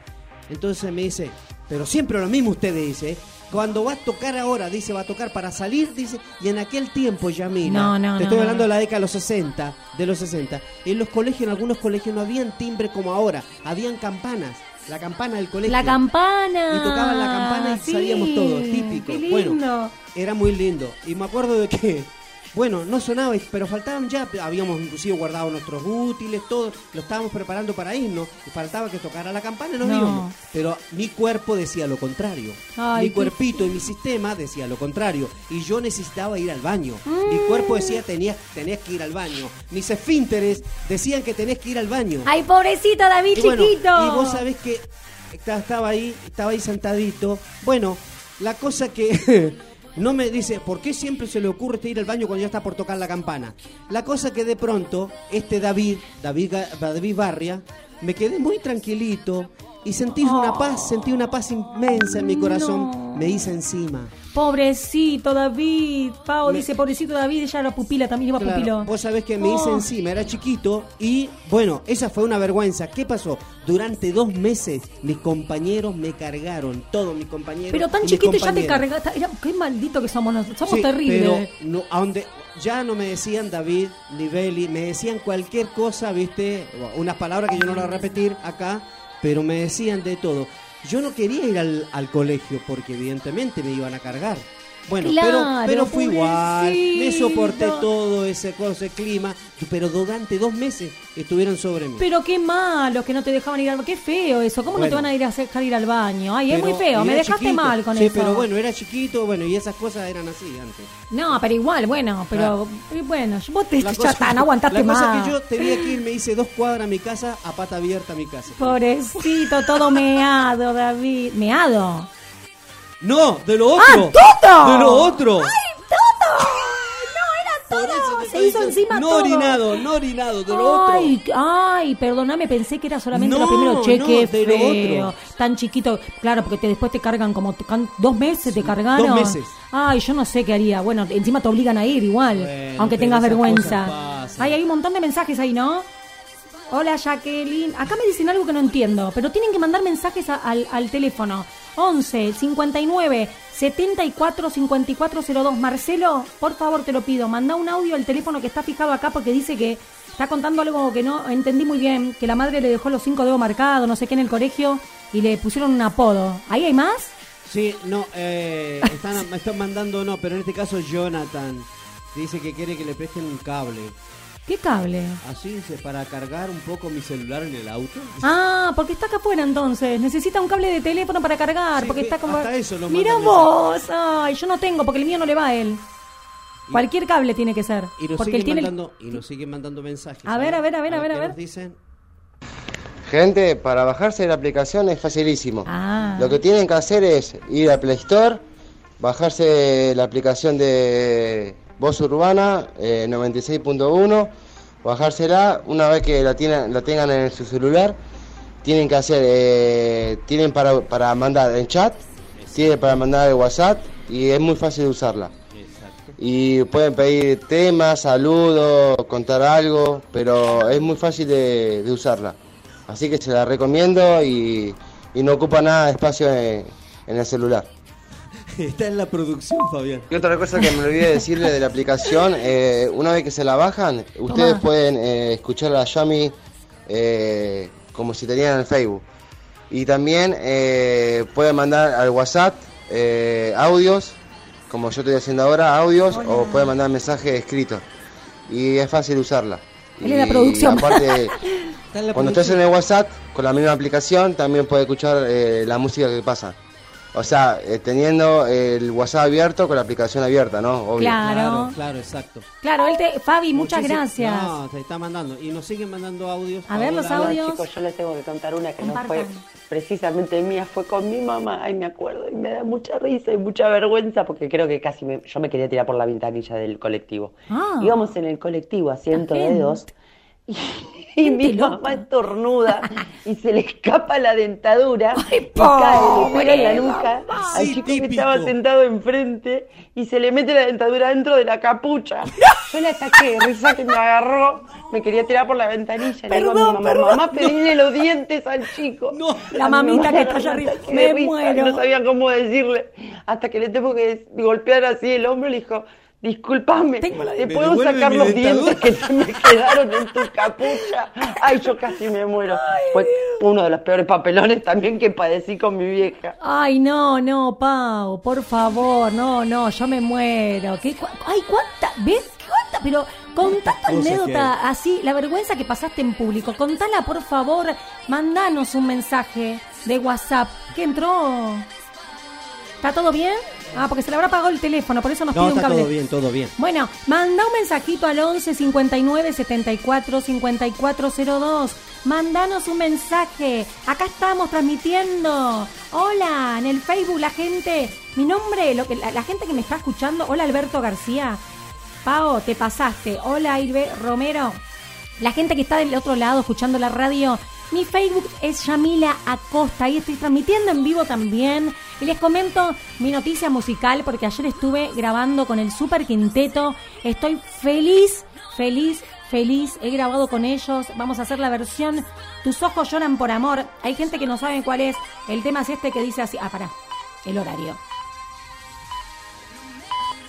Entonces me dice, pero siempre lo mismo usted dice. ¿eh? Cuando va a tocar ahora, dice, va a tocar para salir, dice, y en aquel tiempo, Yamila, No, no, te no, estoy hablando de la década de los 60, de los 60, en los colegios, en algunos colegios no habían timbre como ahora, habían campanas, la campana del colegio. La campana. Y tocaban la campana y Sí, salíamos todos, típico. Qué Bueno, era muy lindo. Y me acuerdo de que, bueno, no sonaba, pero faltaban ya, habíamos inclusive guardado nuestros útiles, todo, lo estábamos preparando para irnos, y faltaba que tocara la campana y nos No. íbamos. Pero mi cuerpo decía lo contrario. Ay, mi qué- cuerpito y mi sistema decía lo contrario. Y yo necesitaba ir al baño. Mi cuerpo decía tenías, tenías que ir al baño. Mis esfínteres decían que tenés que ir al baño. Ay, pobrecito David Y bueno, chiquito. y vos sabés que esta- estaba ahí, estaba ahí sentadito. Bueno, la cosa que no me dice, ¿por qué siempre se le ocurre este ir al baño cuando ya está por tocar la campana? La cosa que de pronto, este David, David, David Barria, me quedé muy tranquilito y sentí una paz, sentí una paz inmensa en mi corazón. No. Me hice encima. Pobrecito David. Pau Me- dice, pobrecito David, ella era pupila, también iba Claro, pupilo. vos sabés que me hice Oh. encima, era chiquito y bueno, esa fue una vergüenza. ¿Qué pasó? Durante dos meses mis compañeros me cargaron, todos mis compañeros. Pero tan chiquito ya te cargaste. Era- Qué maldito que somos nosotros. Somos Sí, terribles. Pero no, a donde, ya no me decían David ni Beli, me decían cualquier cosa, viste, unas palabras que yo no las voy a repetir acá, pero me decían de todo. Yo no quería ir al, al colegio porque evidentemente me iban a cargar. Bueno, Claro, pero, pero fui igual, me soporté todo ese, ese clima, pero durante dos meses estuvieron sobre mí. Pero qué malo que no te dejaban ir al Qué feo eso. ¿Cómo no te van a ir a dejar ir al baño? Ay, es muy feo. Me dejaste chiquito. mal con sí, eso. pero bueno, era chiquito, bueno, y esas cosas eran así antes. No, pero igual, bueno, pero eh, bueno, vos te La ya cosa- está, no aguantaste la cosa más. que yo tenía que ir, me hice dos cuadras a mi casa, a pata abierta a mi casa. Pobrecito, todo meado, David. ¿Meado? No, de lo ¡Ah, otro. todo! De lo otro. ¡Todo! Por eso te Se hizo diciendo, encima no todo. orinado, no orinado, de lo Ay, otro. ay, perdóname, pensé que era solamente No, lo primero. Che, no, qué de lo feo. otro. Tan chiquito. Claro, porque te- después te cargan como te dos meses te cargaron. dos meses. Ay, yo no sé qué haría. Bueno, encima te obligan a ir igual, Bueno, aunque tengas vergüenza. Ay, hay un montón de mensajes ahí, ¿no? Hola Jacqueline. Acá me dicen algo que no entiendo, pero tienen que mandar mensajes a- al, al teléfono 11 59 74 5402. Marcelo, por favor te lo pido, manda un audio al teléfono que está fijado acá porque dice que está contando algo que no entendí muy bien, que la madre le dejó los cinco dedos marcados, no sé qué en el colegio y le pusieron un apodo. ¿Ahí hay más? Sí, no, eh, están, me están mandando, no, pero en este caso Jonathan dice que quiere que le presten un cable. ¿Qué cable? Así dice, para cargar un poco mi celular en el auto. Ah, porque está acá afuera entonces. Necesita un cable de teléfono para cargar. Sí, porque que está como. hasta eso lo Mira mandan vos. Ay, yo no tengo porque el mío no le va a él. Cualquier cable tiene que ser. Y nos, porque él siguen tiene. el- mandando, y nos siguen mandando mensajes. A ver, a ver, a ver, a ver, a qué ver. nos dicen. Gente, para bajarse la aplicación es facilísimo. Ah. Lo que tienen que hacer es ir a Play Store, bajarse la aplicación de Voz Urbana eh, 96.1, bajársela, una vez que la, tienen, la tengan en su celular, tienen que hacer, eh, tienen para, para mandar en chat, tienen para mandar el WhatsApp y es muy fácil de usarla. Y pueden pedir temas, saludos, contar algo, pero es muy fácil de, de usarla. Así que se la recomiendo y, y no ocupa nada de espacio en, en el celular. Está en la producción, Fabián. Y otra cosa que me olvidé decirle de la aplicación, eh, una vez que se la bajan, ustedes Tomá. pueden eh, escuchar a Yami eh, como si tenían el Facebook. Y también eh, pueden mandar al WhatsApp eh, audios, como yo estoy haciendo ahora, audios, o pueden mandar mensajes escritos. Y es fácil usarla. Él es la Y producción. Aparte, en la cuando estés en el WhatsApp, con la misma aplicación, también puedes escuchar eh, la música que pasa. O sea, eh, teniendo el WhatsApp abierto con la aplicación abierta, ¿no? Obvio. Claro. Claro, claro, exacto. Claro, él te. Fabi, muchas Muchísimo- gracias. No, te está mandando. Y nos siguen mandando audios. A ver, los audios. Chicos, yo les tengo que contar una que no fue precisamente mía, fue con mi mamá. Ay, me acuerdo y me da mucha risa y mucha vergüenza porque creo que casi me- yo me quería tirar por la ventanilla del colectivo. Ah. Íbamos en el colectivo asiento de gente. dos y, y mi loca. mamá estornuda y se le escapa la dentadura Ay, y cae, le pega en la nuca mamá. al Sí, chico que estaba sentado enfrente y se le mete la dentadura dentro de la capucha. Yo le ataqué de risa que me agarró, me quería tirar por la ventanilla. Le digo a mi mamá, perdón. mamá, pedile los dientes al chico. No. La mamita que está allá arriba. Me risa, muero. No sabía cómo decirle. Hasta que le tengo que golpear así el hombro, le dijo, la- ¿te ¿Me puedo sacar los dentadura? dientes que se me quedaron en tu capucha? Ay, yo casi me muero. Fue uno de los peores papelones también que padecí con mi vieja. Ay, no, no, Pau, por favor, no, no, yo me muero. ¿Qué, cu- ay, cuánta, ¿ves? ¿Cuánta? Pero cosas anécdota así, la vergüenza que pasaste en público. Contala, por favor, mandanos un mensaje de WhatsApp. ¿Qué entró? ¿Está todo bien? Ah, porque se le habrá apagado el teléfono, por eso nos No, pide un está cable. todo bien, todo bien. Bueno, manda un mensajito al 11 59 74 5402. Mandanos un mensaje. Acá estamos transmitiendo. Hola, en el Facebook la gente. Mi nombre, lo que la, la gente que me está escuchando. Hola Alberto García. Pao, te pasaste. Hola Irbe Romero. La gente que está del otro lado escuchando la radio, mi Facebook es Yamila Acosta. Ahí estoy transmitiendo en vivo también. Y les comento mi noticia musical porque ayer estuve grabando con el Super Quinteto. Estoy feliz, feliz, feliz. He grabado con ellos. Vamos a hacer la versión Tus ojos lloran por amor. Hay gente que no sabe cuál es. El tema es este que dice así. Ah, pará. El horario.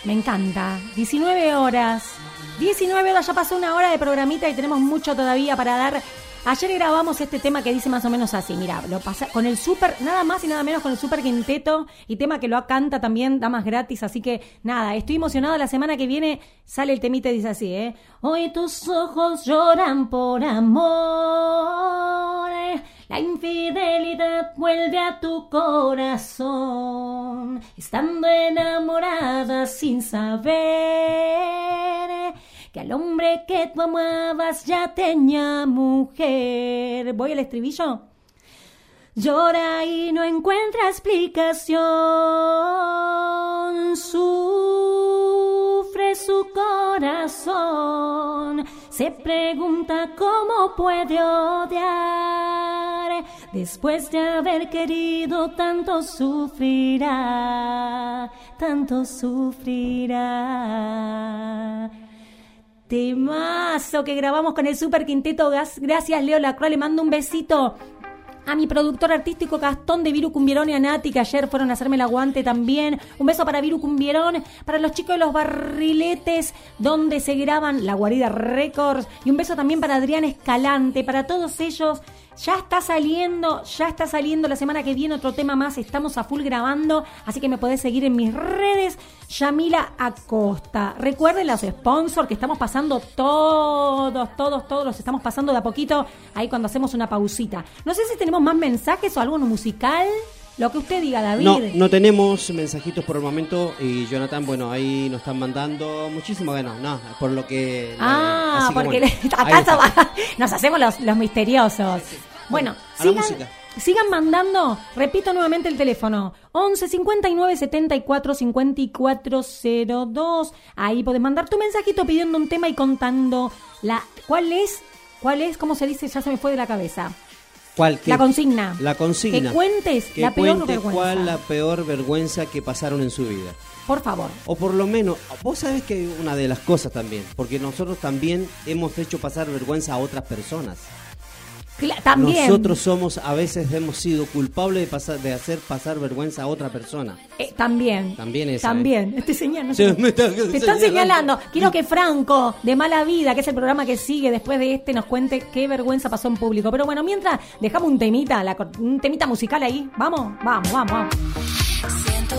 Me encanta. 19 horas. 19 horas, ya pasó una hora de programita y tenemos mucho todavía para dar. Ayer grabamos este tema que dice más o menos así, mira, lo pasa con el super, nada más y nada menos con el super quinteto y tema que lo canta también damas gratis, así que nada, estoy emocionada, la semana que viene sale el temita y dice así, ¿eh? Hoy tus ojos lloran por amor, la infidelidad vuelve a tu corazón, estando enamorada sin saber que al hombre que tú amabas ya tenía mujer. ¿Voy al estribillo? Llora y no encuentra explicación. Sufre su corazón. Se pregunta cómo puede odiar. Después de haber querido, tanto sufrirá. Tanto sufrirá. Temazo que grabamos con el Super Quinteto. Gas- Gracias, Leo Lacroix. Le mando un besito a mi productor artístico Gastón de Viru Cumbierón y a Nati, que ayer fueron a hacerme el aguante también. Un beso para Viru Cumbierón, para los chicos de los barriletes, donde se graban La Guarida Records. Y un beso también para Adrián Escalante, para todos ellos. Ya está saliendo, ya está saliendo la semana que viene otro tema más. Estamos a full grabando, así que me podés seguir en mis redes. Yamila Acosta. Recuerden los sponsors que estamos pasando todos, todos, todos los estamos pasando de a poquito ahí cuando hacemos una pausita. No sé si tenemos más mensajes o algo musical. Lo que usted diga, David. No, no tenemos mensajitos por el momento y Jonathan, bueno, ahí nos están mandando muchísimo, bueno, no, por lo que... Ah, porque bueno, le- ahí acá está. nos hacemos los, los misteriosos. Bueno, sigan, sigan mandando, repito nuevamente el teléfono, 11 59 74 54 02. Ahí podés mandar tu mensajito pidiendo un tema y contando la cuál es, cuál es, cómo se dice, ya se me fue de la cabeza. ¿Cuál? ¿Qué? La consigna. La consigna. Que cuentes Que la peor cuente vergüenza. cuál la peor vergüenza que pasaron en su vida. Por favor. O por lo menos, vos sabés que una de las cosas también, porque nosotros también hemos hecho pasar vergüenza a otras personas. También. Nosotros somos, a veces hemos sido culpables de, pasar, de hacer pasar vergüenza a otra persona. Eh, también. También esa, También. Estoy señalando. Sí, me está- Te están señalando. Quiero que Franco, de Mala Vida, que es el programa que sigue después de este, nos cuente qué vergüenza pasó en público. Pero bueno, mientras dejamos un temita, la cor- un temita musical ahí. Vamos, vamos, vamos, vamos. Siento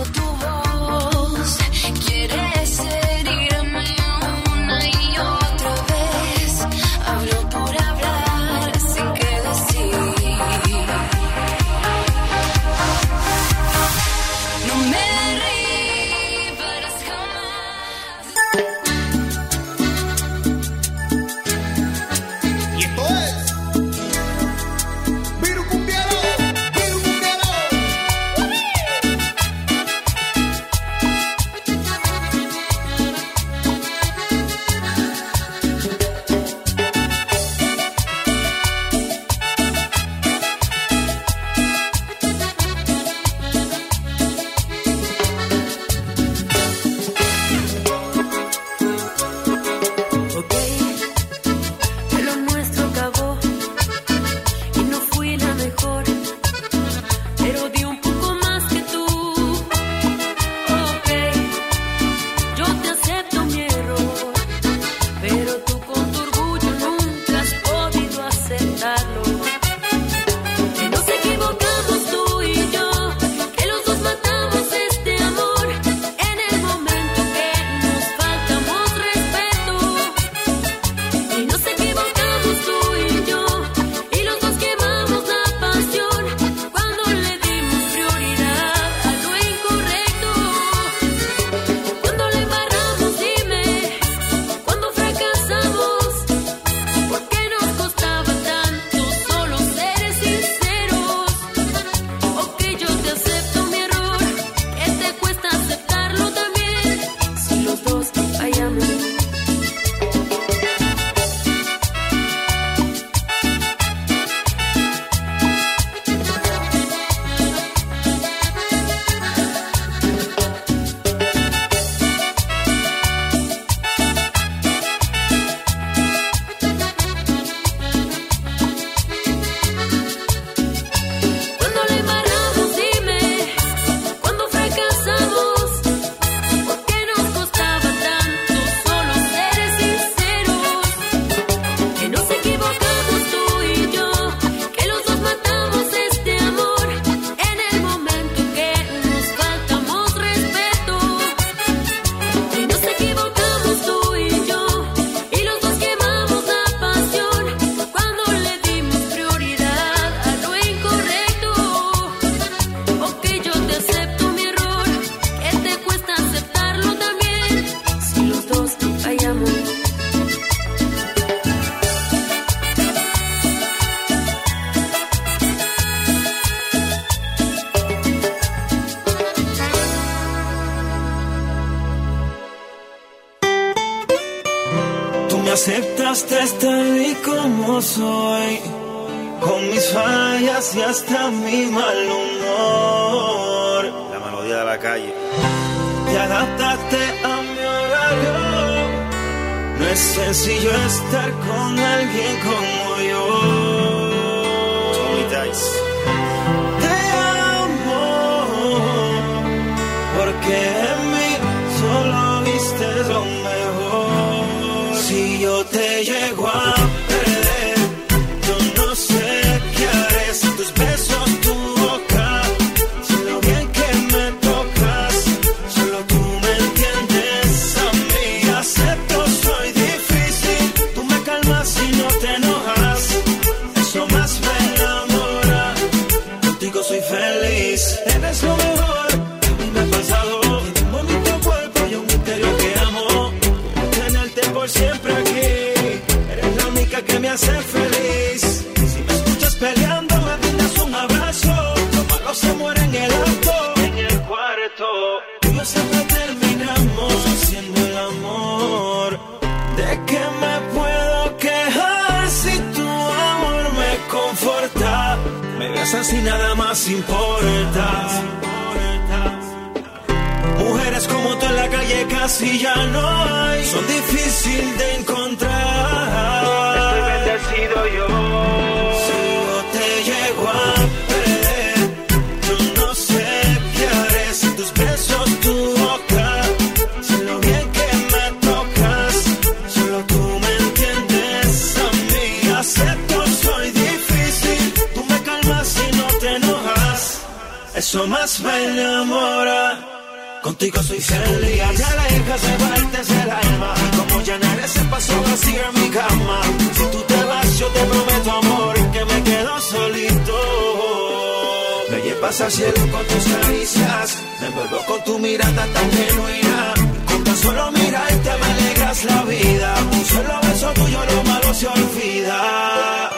Me llevas al cielo con tus caricias, me envuelvo con tu mirada tan genuina. Con tan solo mirarte me alegras la vida, un solo beso tuyo lo malo se olvida.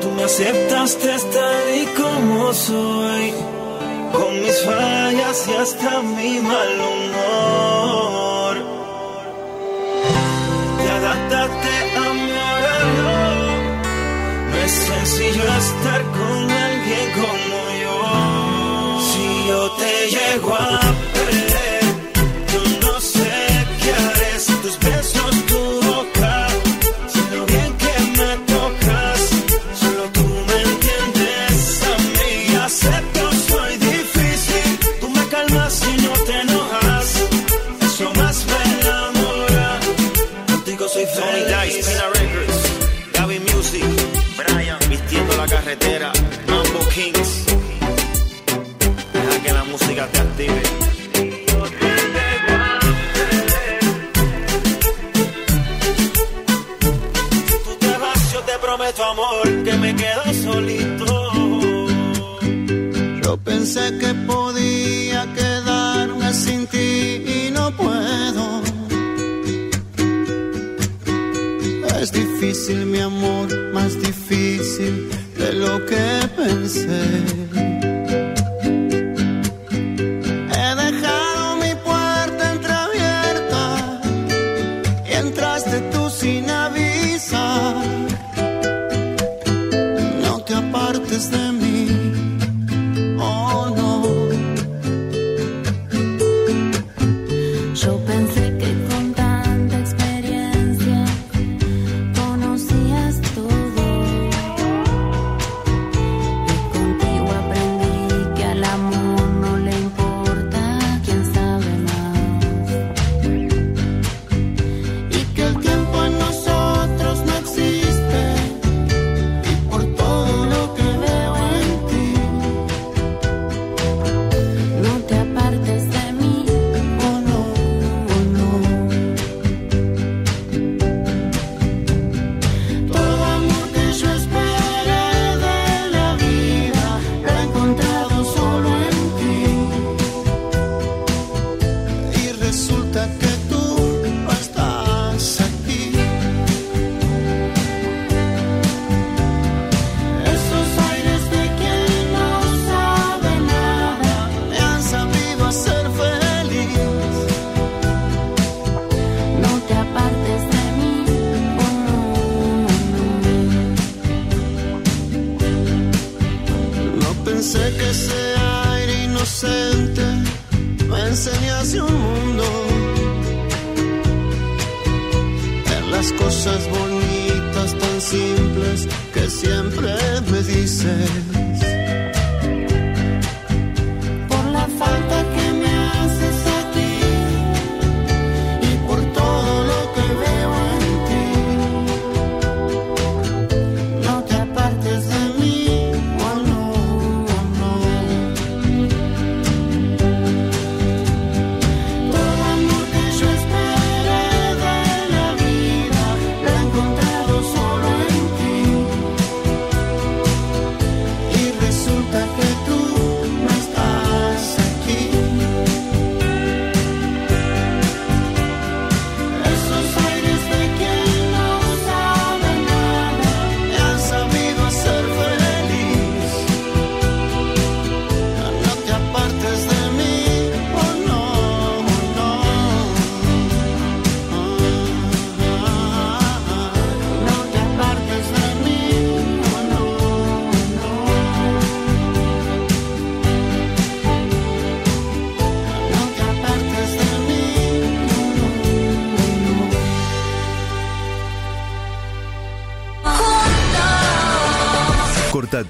Tú me aceptaste tal y como soy, con mis fallas y hasta mi mal humor. Te adaptaste a mi horario, no es sencillo estar con alguien como te 光 Pensé que podía quedarme sin ti y no puedo. Es difícil mi amor, más difícil de lo que pensé.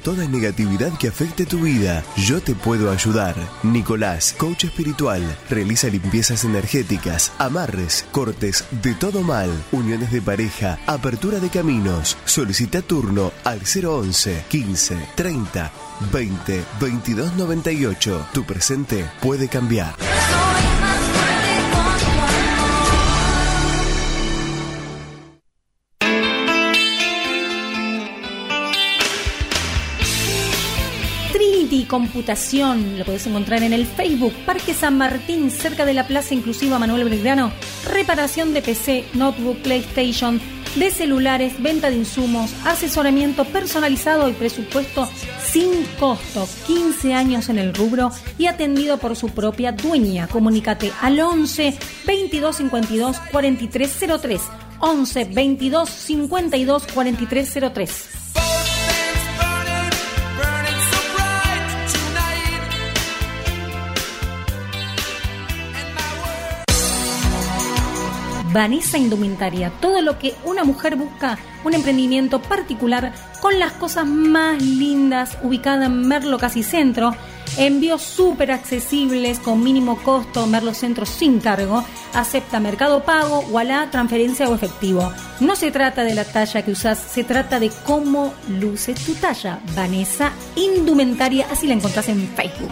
Toda negatividad que afecte tu vida. Yo te puedo ayudar. Nicolás, coach espiritual, realiza limpiezas energéticas, amarres, cortes de todo mal, uniones de pareja, apertura de caminos. Solicita turno al 011 15 30 20 22 98. Tu presente puede cambiar. Computación, lo podés encontrar en el Facebook Parque San Martín, cerca de la Plaza Inclusiva Manuel Belgrano. Reparación de PC, notebook, PlayStation, de celulares, venta de insumos, asesoramiento personalizado y presupuesto sin costo. 15 años en el rubro y atendido por su propia dueña. Comunícate al 11 22 52 4303. 11 22 52 4303. Vanessa Indumentaria, todo lo que una mujer busca, un emprendimiento particular con las cosas más lindas, ubicada en Merlo Casi Centro, envíos súper accesibles con mínimo costo, Merlo Centro sin cargo, acepta mercado pago, la transferencia o efectivo. No se trata de la talla que usas, se trata de cómo luce tu talla. Vanessa Indumentaria, así la encontrás en Facebook.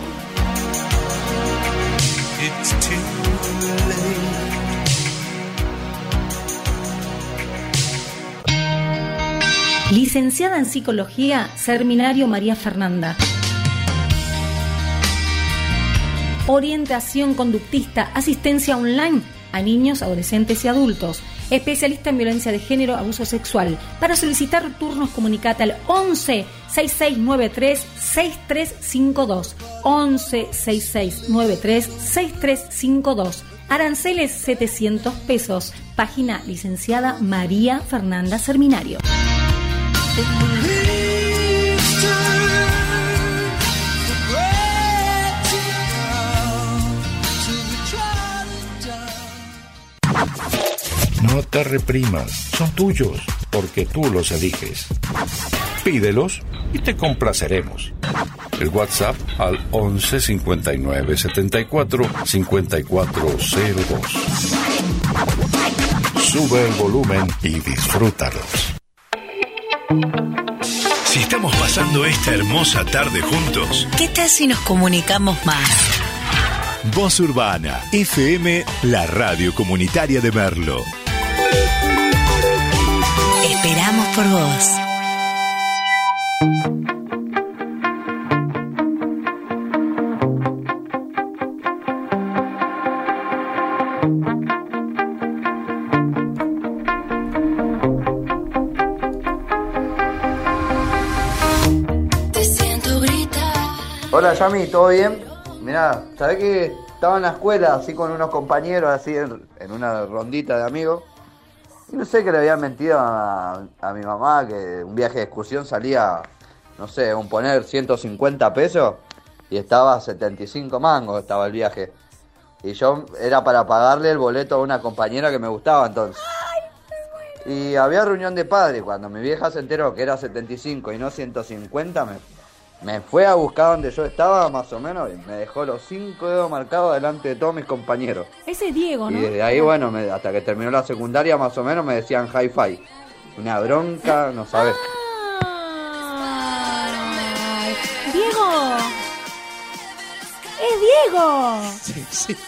Licenciada en Psicología, Seminario María Fernanda. Orientación conductista, asistencia online a niños, adolescentes y adultos. Especialista en violencia de género, abuso sexual. Para solicitar turnos, comunicate al 11 6693 6352. 11 6693 6352. Aranceles 700 pesos. Página licenciada María Fernanda Seminario. No te reprimas, son tuyos, porque tú los eliges. Pídelos y te complaceremos. El WhatsApp al 11 59 74 5402. Sube el volumen y disfrútalos. Si estamos pasando esta hermosa tarde juntos, ¿Qué tal si nos comunicamos más? Voz Urbana, FM, la radio comunitaria de Merlo. Esperamos por vos. Hola Yami, ¿todo bien? Mirá, ¿sabés que estaba en la escuela así con unos compañeros, así en, en una rondita de amigos? Y no sé que le habían mentido a, a mi mamá que un viaje de excursión salía no sé, un poner 150 pesos y estaba a 75 mangos, estaba el viaje. Y yo era para pagarle el boleto a una compañera que me gustaba entonces. Y había reunión de padres, cuando mi vieja se enteró que era 75 y no 150, me, me fue a buscar donde yo estaba más o menos y me dejó los cinco dedos marcados delante de todos mis compañeros. Ese es Diego, Y ¿no? desde ahí, bueno, me- hasta que terminó la secundaria más o menos me decían hi-fi. Una bronca, no sabes. Ay, Diego. ¡Es Diego!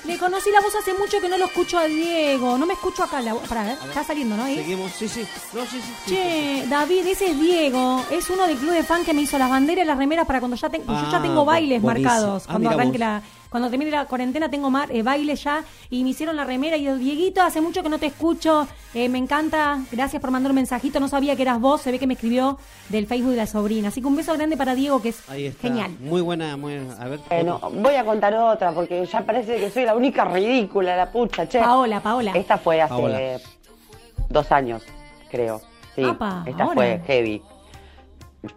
Le conocí la voz hace mucho que no lo escucho a Diego. No me escucho acá. La... Ver, está saliendo, ¿no? Ahí. Seguimos, sí, sí. No, sí, sí. sí. Che, David, ese es Diego. Es uno del club de fan que me hizo las banderas y las remeras para cuando ya tengo. yo ya Ah, tengo bailes buenísimo. marcados. Ah, Cuando arranque vos. la. Cuando termine la cuarentena tengo mar, eh, baile ya y me hicieron la remera y yo, Dieguito, hace mucho que no te escucho, eh, me encanta, gracias por mandar un mensajito, no sabía que eras vos, se ve que me escribió del Facebook de la sobrina, así que un beso grande para Diego que es Ahí está. genial. Muy buena, muy A ver. Bueno, voy a contar otra porque ya parece que soy la única ridícula, la pucha, che. Paola, Paola. Esta fue hace Paola. dos años, creo. Sí, Apa, esta ahora. fue heavy.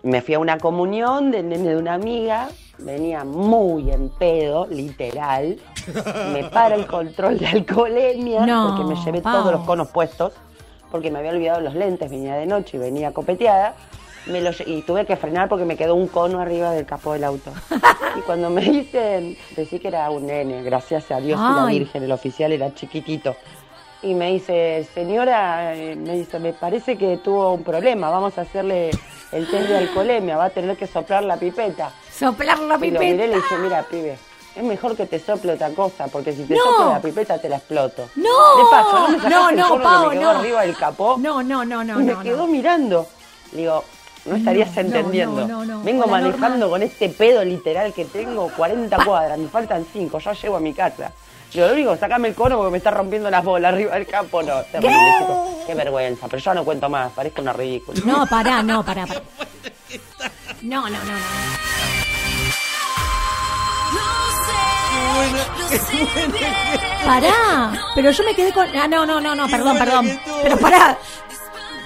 Me fui a una comunión del nene de una amiga, venía muy en pedo, literal. Me para el control de alcoholemia No, porque me llevé todos los conos puestos, porque me había olvidado los lentes, venía de noche y venía copeteada. Me y tuve que frenar porque me quedó un cono arriba del capó del auto. y cuando me dicen, decí que era un nene, gracias a Dios y la Ay. Virgen, el oficial era chiquitito. Y me dice, señora, eh, me dice, me parece que tuvo un problema, vamos a hacerle el test de alcoholemia, va a tener que soplar la pipeta. Soplar la Y lo miré y pipeta. le dije, mira, pibe, es mejor que te sople otra cosa, porque si te No. soplo la pipeta te la exploto. No, De paso, no me sacaste no, el no, Pau, que me quedó no. arriba del capó. No, no, no, no, y me no, quedó no. mirando. Le digo, no estarías No, no, entendiendo. no, no, no. Vengo Con la manejando norma. con este pedo literal que tengo 40 cuadras, me faltan 5, ya llego a mi casa. Yo lo único, sacame el cono porque me está rompiendo las bolas arriba del campo. No, terrible, chicos. Qué vergüenza, pero ya no cuento más, parezco una ridícula. No, pará, no, pará, pará. No, no, no, no. Pará, pero yo me quedé con. Ah, no, no, no, no, perdón, perdón. Pero pará.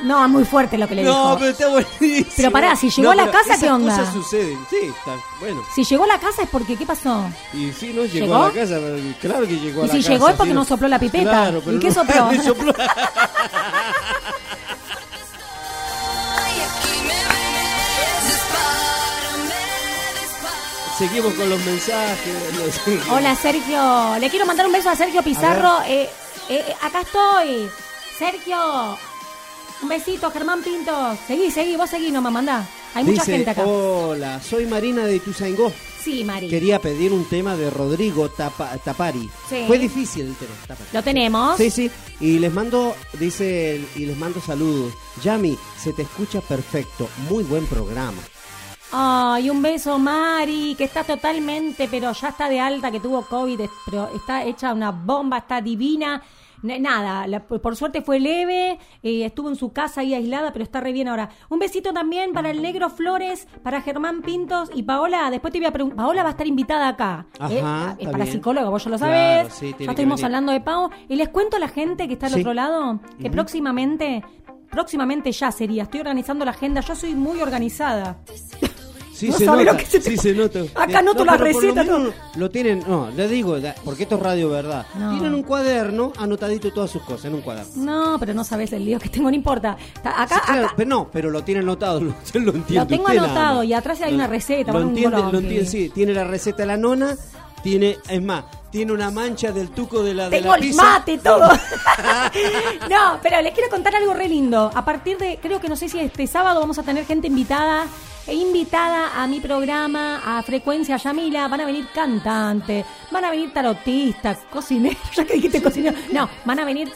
No, es muy fuerte lo que le No, dijo. pero está buenísimo. Pero pará, si llegó a la casa, ¿qué esas onda? cosas suceden. Sí, está bueno. Si llegó a la casa es porque, ¿qué pasó? Y sí, no llegó, ¿Llegó? a la casa, pero claro que llegó a Y la si casa. llegó es porque sí, no sopló la pipeta. Claro, pero ¿Y qué no- sopló? sopló. Seguimos con los mensajes. los- Hola, Sergio. Le quiero mandar un beso a Sergio Pizarro. Eh, eh, acá estoy. Sergio. Un besito, Germán Pinto. Seguí, seguí, vos seguí, no me mandá. Hay mucha gente acá. Hola, soy Marina de Ituzaingó. Sí, Mari. Quería pedir un tema de Rodrigo Tapa- Tapari. Sí. Fue difícil el tema. Tapari. Lo tenemos. Sí, sí. Y les mando, dice, y les mando saludos. Yami, se te escucha perfecto. Muy buen programa. Ay, un beso, Mari, que está totalmente, pero ya está de alta, que tuvo COVID, pero está hecha una bomba, está divina. Nada, la- por suerte fue leve, eh, estuvo en su casa ahí aislada, pero está re bien ahora. Un besito también para el Negro Flores, para Germán Pintos y Paola. Después te voy a preguntar, Paola va a estar invitada acá. Ajá, Eh, está es para psicóloga, vos ya lo Claro, sabés. sí, ya estuvimos hablando de Pau. Y les cuento a la gente que está al Sí. otro lado que próximamente, próximamente ya sería. Estoy organizando la agenda, yo soy muy organizada. Sí, No se sabe nota. lo que se te- Sí, se nota. Acá anoto la pero por receta, Lo, tienen, no, le digo, porque esto es radio verdad. No. Tienen un cuaderno anotadito todas sus cosas en un cuaderno. No, pero no sabes el lío que tengo, no importa. Ta- Acá, Sí, claro, acá pero no, pero lo tiene anotado, lo, lo entiende. lo tengo usted anotado y atrás hay una receta. Lo bueno, un entiende, lo entiende, sí. Tiene la receta de la nona, tiene, es más, tiene una mancha del tuco de la de Tengo la el pizza. mate, todo. no, pero les quiero contar algo re lindo. A partir de, creo que no sé si este sábado vamos a tener gente invitada. E invitada a mi programa, a Frecuencia Yamila, van a venir cantantes, van a venir tarotistas, cocineros, ya que dijiste cocinero, no, van a venir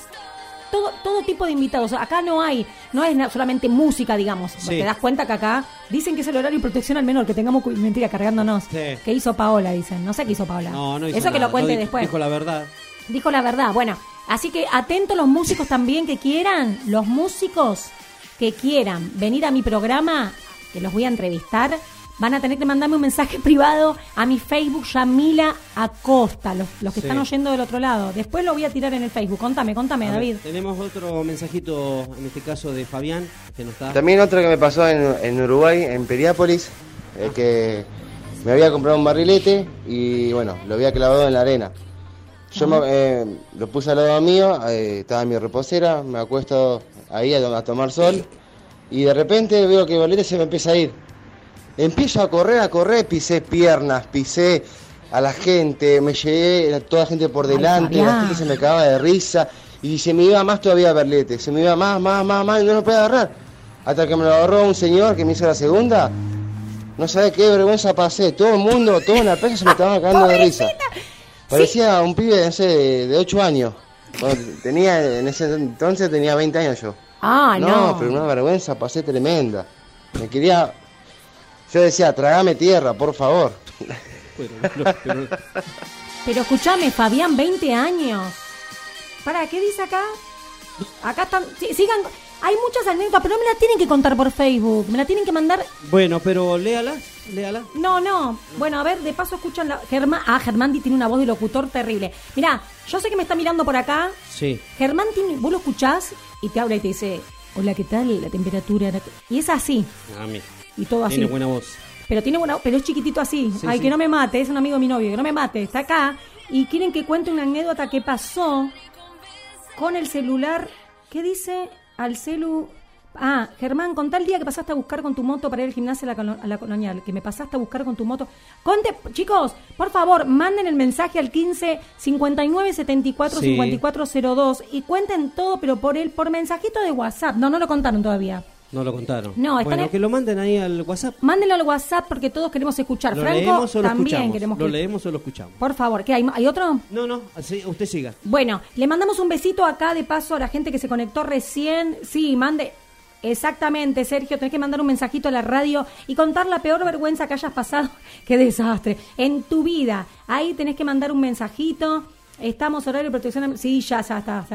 todo, todo tipo de invitados. Acá no hay, no es solamente música, digamos. Sí. Te das cuenta que acá dicen que es el horario de protección al menor, que tengamos mentira cargándonos. Sí. ¿Qué hizo Paola? Dicen. No sé qué hizo Paola. No, no hizo Eso que lo cuente después. Dijo la verdad. Dijo la verdad. Bueno, así que atentos los músicos también que quieran, los músicos que quieran venir a mi programa, que los voy a entrevistar, van a tener que mandarme un mensaje privado a mi Facebook, Yamila Acosta, los, los que Sí. están oyendo del otro lado. Después lo voy a tirar en el Facebook. Contame, contame, A ver, David. tenemos otro mensajito, en este caso de Fabián, que nos está. También otro que me pasó en, en Uruguay, en Periápolis. eh, que me había comprado un barrilete y bueno, lo había clavado en la arena. Yo me- eh, lo puse al lado mío, eh, estaba en mi reposera, me acuesto ahí a, a tomar sol y de repente veo que el barrilete se me empieza a ir. Empiezo a correr, a correr, pisé piernas, pisé a la gente, me llevé a toda la gente por delante, la gente se me cagaba de risa y se me iba más todavía Berlete, se me iba más, más, más, más y no lo podía agarrar. Hasta que me lo agarró un señor que me hizo la segunda. No sabía qué vergüenza pasé, todo el mundo, toda la presa se me estaba cagando de risa. Parecía un pibe, no sé, de, de 8 años. Tenía, en ese entonces tenía 20 años yo. Ah, no. pero una vergüenza pasé tremenda. Me quería. Yo decía, tragame tierra, por favor. Pero escúchame, Fabián, 20 años. ¿Para qué dice acá? Acá están. sí, sigan. Hay muchas anécdotas, pero no me la tienen que contar por Facebook. Me la tienen que mandar. Bueno, pero léala, léala. No, no. Bueno, a ver, de paso escuchan la. Germán. Ah, Germán tiene una voz de locutor terrible. Mirá, yo sé que me está mirando por acá. Sí. Germán tiene. Vos lo escuchás y te habla y te dice: Hola, ¿qué tal? La temperatura. la- Y es así. A mí. Y todo así. Tiene buena voz. Pero tiene buena, pero es chiquitito así. Sí, Ay, sí. que no me mate, es un amigo de mi novio, que no me mate, está acá. Y quieren que cuente una anécdota que pasó con el celular. ¿Qué dice? Al celu. Ah, Germán, contá el día que pasaste a buscar con tu moto para ir al gimnasio a la, colo- a la colonial. Que me pasaste a buscar con tu moto. Conte, chicos, por favor, manden el mensaje al 15 59 74 Sí. 54 02 y cuenten todo, pero por el por mensajito de WhatsApp. No, no lo contaron todavía. No lo contaron. No, bueno, en- que lo manden ahí al WhatsApp. Mándenlo al WhatsApp porque todos queremos escuchar. ¿Lo Franco, leemos o lo también escuchamos? queremos ¿Lo leemos o lo escuchamos? Por favor, ¿qué hay? ¿Hay otro? No, no, así, usted siga. Bueno, le mandamos un besito acá de paso a la gente que se conectó recién. Sí, mande. Exactamente, Sergio, tenés que mandar un mensajito a la radio y contar la peor vergüenza que hayas pasado. Qué desastre. En tu vida. Ahí tenés que mandar un mensajito. Estamos horario de protección. Sí, ya, ya está.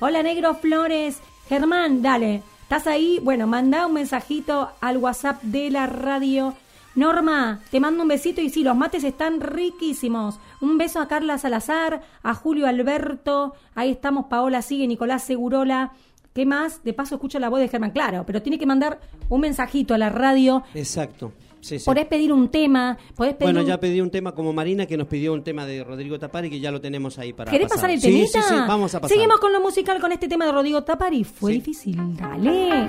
Hola, Negro Flores. Germán, dale. ¿Estás ahí? Bueno, manda un mensajito al WhatsApp de la radio. Norma, te mando un besito y sí, los mates están riquísimos. Un beso a Carla Salazar, a Julio Alberto, ahí estamos, Paola Sigue, Nicolás Segurola. ¿Qué más? De paso escucha la voz de Germán, claro, pero tiene que mandar un mensajito a la radio. Exacto. Sí, sí. Podés pedir un tema, podés pedir Bueno, un- ya pedí un tema como Marina que nos pidió un tema de Rodrigo Tapari que ya lo tenemos ahí para ¿Querés pasar el Sí, temita? Sí, sí, vamos a pasar. Seguimos con lo musical con este tema de Rodrigo Tapari. Fue difícil, dale.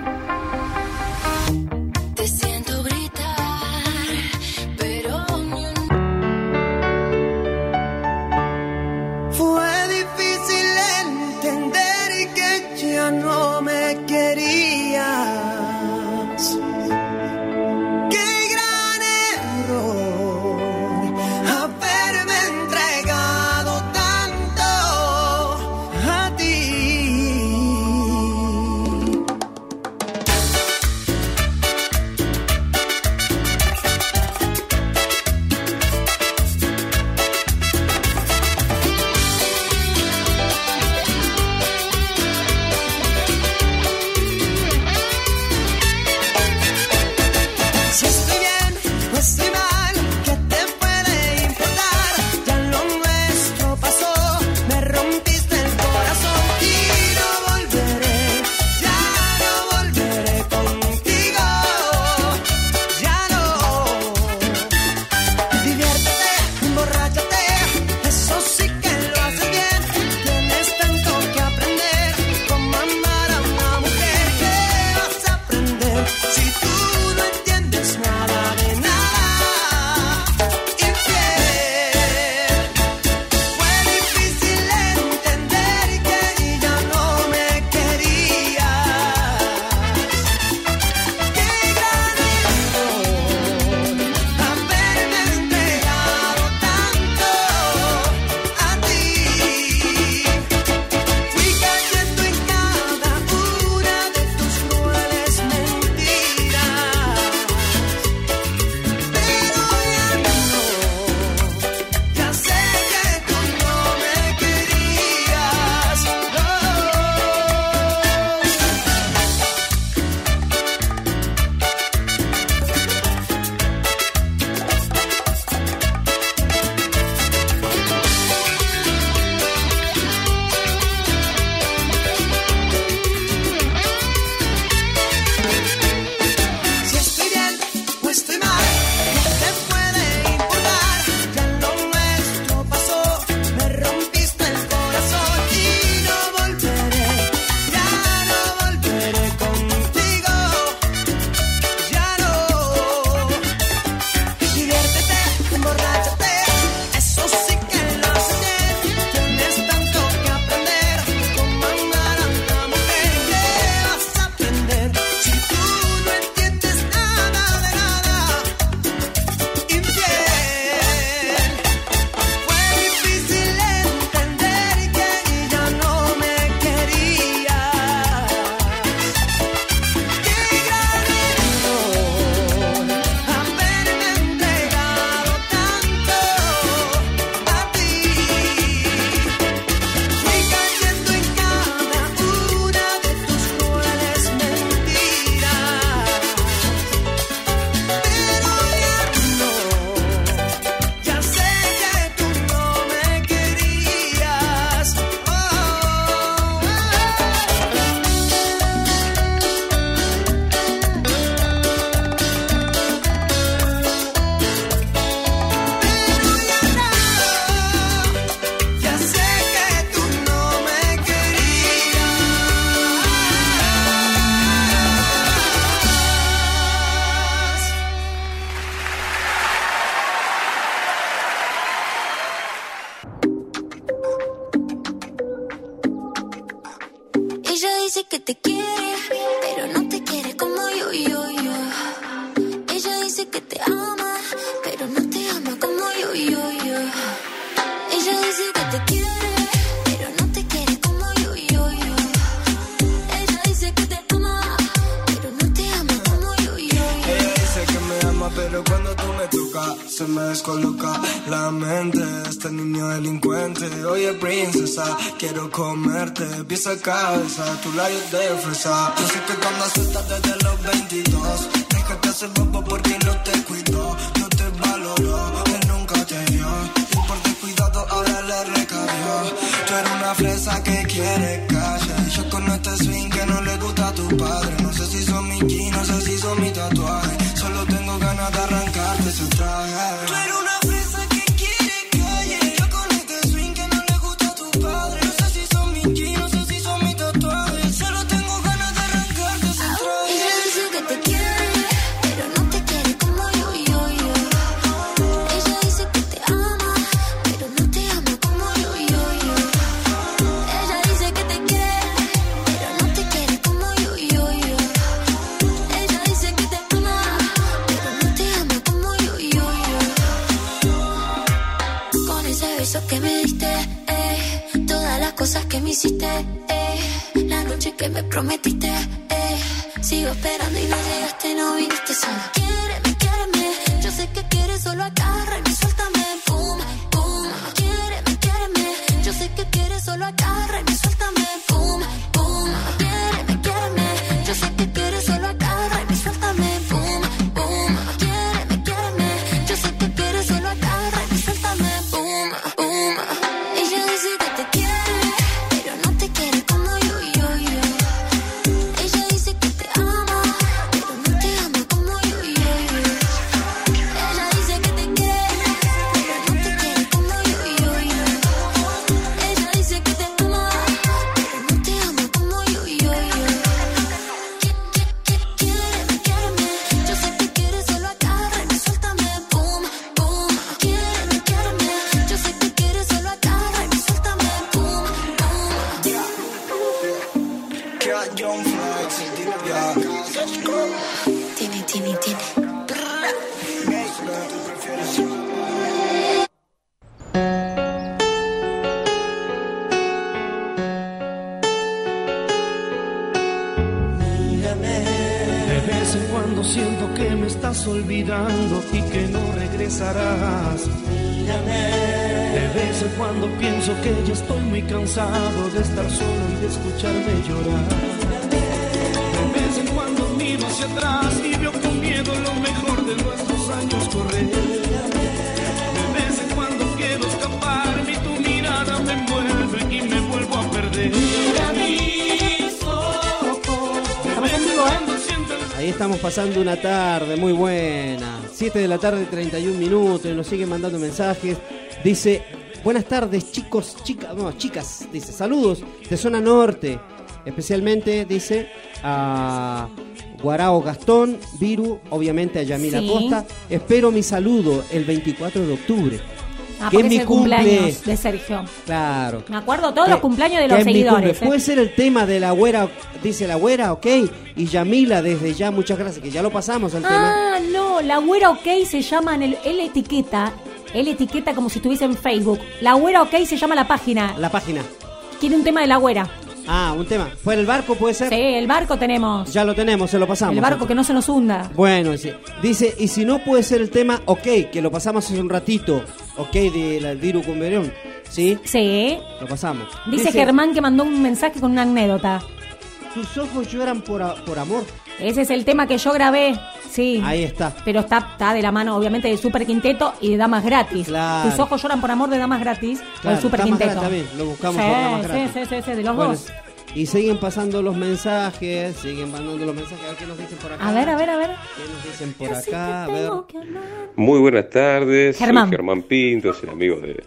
Comerte, pieza a cabeza, tu labios de fresa. Yo sé que cuando sueltas desde los 22, déjate hacer bobo porque 7 de la tarde, 31 minutos. Nos siguen mandando mensajes. Dice: Buenas tardes, chicos, chicas. No, chicas. Dice: Saludos de zona norte. Especialmente, dice, a Guarao Gastón, Viru, obviamente a Yamila Sí. Costa. Espero mi saludo el 24 de octubre. Ah, que es mi cumple. cumpleaños de Sergio. Claro. Me acuerdo todos Que- los cumpleaños de los seguidores. ¿eh? Puede ser el tema de la güera, dice la güera, ok. Y Yamila, desde ya, muchas gracias, que ya lo pasamos el tema. No, la güera ok se llama en el, él etiqueta, él etiqueta como si estuviese en Facebook. La güera ok se llama la página. La página. Quiere un tema de la güera. Ah, un tema. ¿Fue el barco, puede ser? Sí, el barco tenemos. Ya lo tenemos, se lo pasamos. El barco que no se nos hunda. Bueno, sí. dice, y si no puede ser el tema, ok, que lo pasamos hace un ratito, ok, de la Viru Cumberón, ¿sí? Sí. Lo pasamos. Dice, Germán que mandó un mensaje con una anécdota. Tus ojos lloran por, a- por amor. Ese es el tema que yo grabé. Sí. Ahí está. Pero está, está de la mano, obviamente, de Super Quinteto y de Damas Gratis. Claro. Tus ojos lloran por amor de Damas Gratis o Claro, el Super Damas Quinteto. Gratis también, lo buscamos sí, por Damas sí, Gratis. sí, sí, sí, de los Bueno, dos. Y siguen pasando los mensajes, siguen mandando los mensajes. A ver qué nos dicen por acá. A ver, a ver, a ver. ¿Qué nos dicen por acá? A ver. Muy buenas tardes, Germán. soy Germán Pinto, soy amigo de,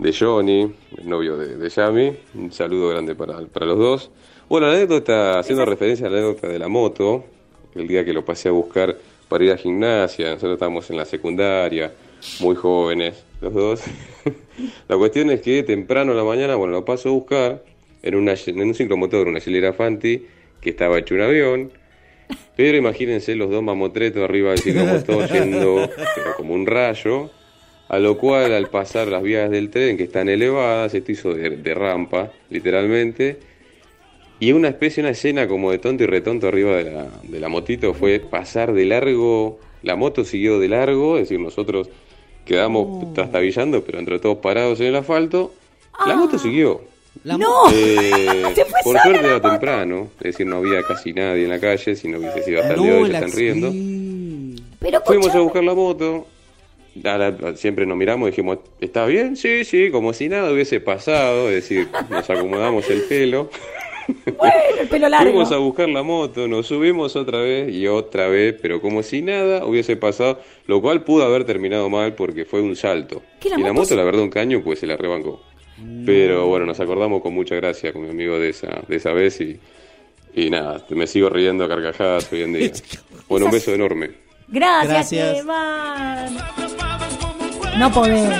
de Johnny, el novio de, de Yami. Un saludo grande para, para los dos. Bueno, la anécdota, haciendo referencia a la anécdota de la moto, el día que lo pasé a buscar para ir a gimnasia, nosotros estábamos en la secundaria, muy jóvenes, los dos. la cuestión es que temprano en la mañana, bueno, lo paso a buscar en, una, en un ciclomotor, una hilera Fanti, que estaba hecho un avión. Pero imagínense los dos mamotretos arriba del ciclomotor yendo como un rayo, a lo cual al pasar las vías del tren que están elevadas, esto hizo de, de rampa, literalmente, y una especie, una escena como de tonto y retonto arriba de la, de la motito fue pasar de largo, la moto siguió de largo, es decir, nosotros quedamos trastabillando, pero entre todos parados en el asfalto, la moto siguió. ¡No! Eh, Se fue por suerte la era moto. temprano, es decir, no había casi nadie en la calle, si no hubiese sido hasta el No, día de hoy, la ya están riendo. Pero Fuimos a buscar la moto, a la- siempre nos miramos y dijimos, ¿estás bien? Sí, sí, como si nada hubiese pasado, es decir, nos acomodamos el pelo. el pelo largo. Fuimos a buscar la moto, nos subimos otra vez y otra vez, pero como si nada hubiese pasado, lo cual pudo haber terminado mal porque fue un salto. ¿Qué, la y la moto se- la verdad, un caño, pues se la rebancó. Pero bueno, nos acordamos con mucha gracia con mi amigo de esa, de esa vez y, y nada, me sigo riendo a carcajadas hoy en día. Bueno, un beso enorme. Gracias, Gracias. Esteban. No podés.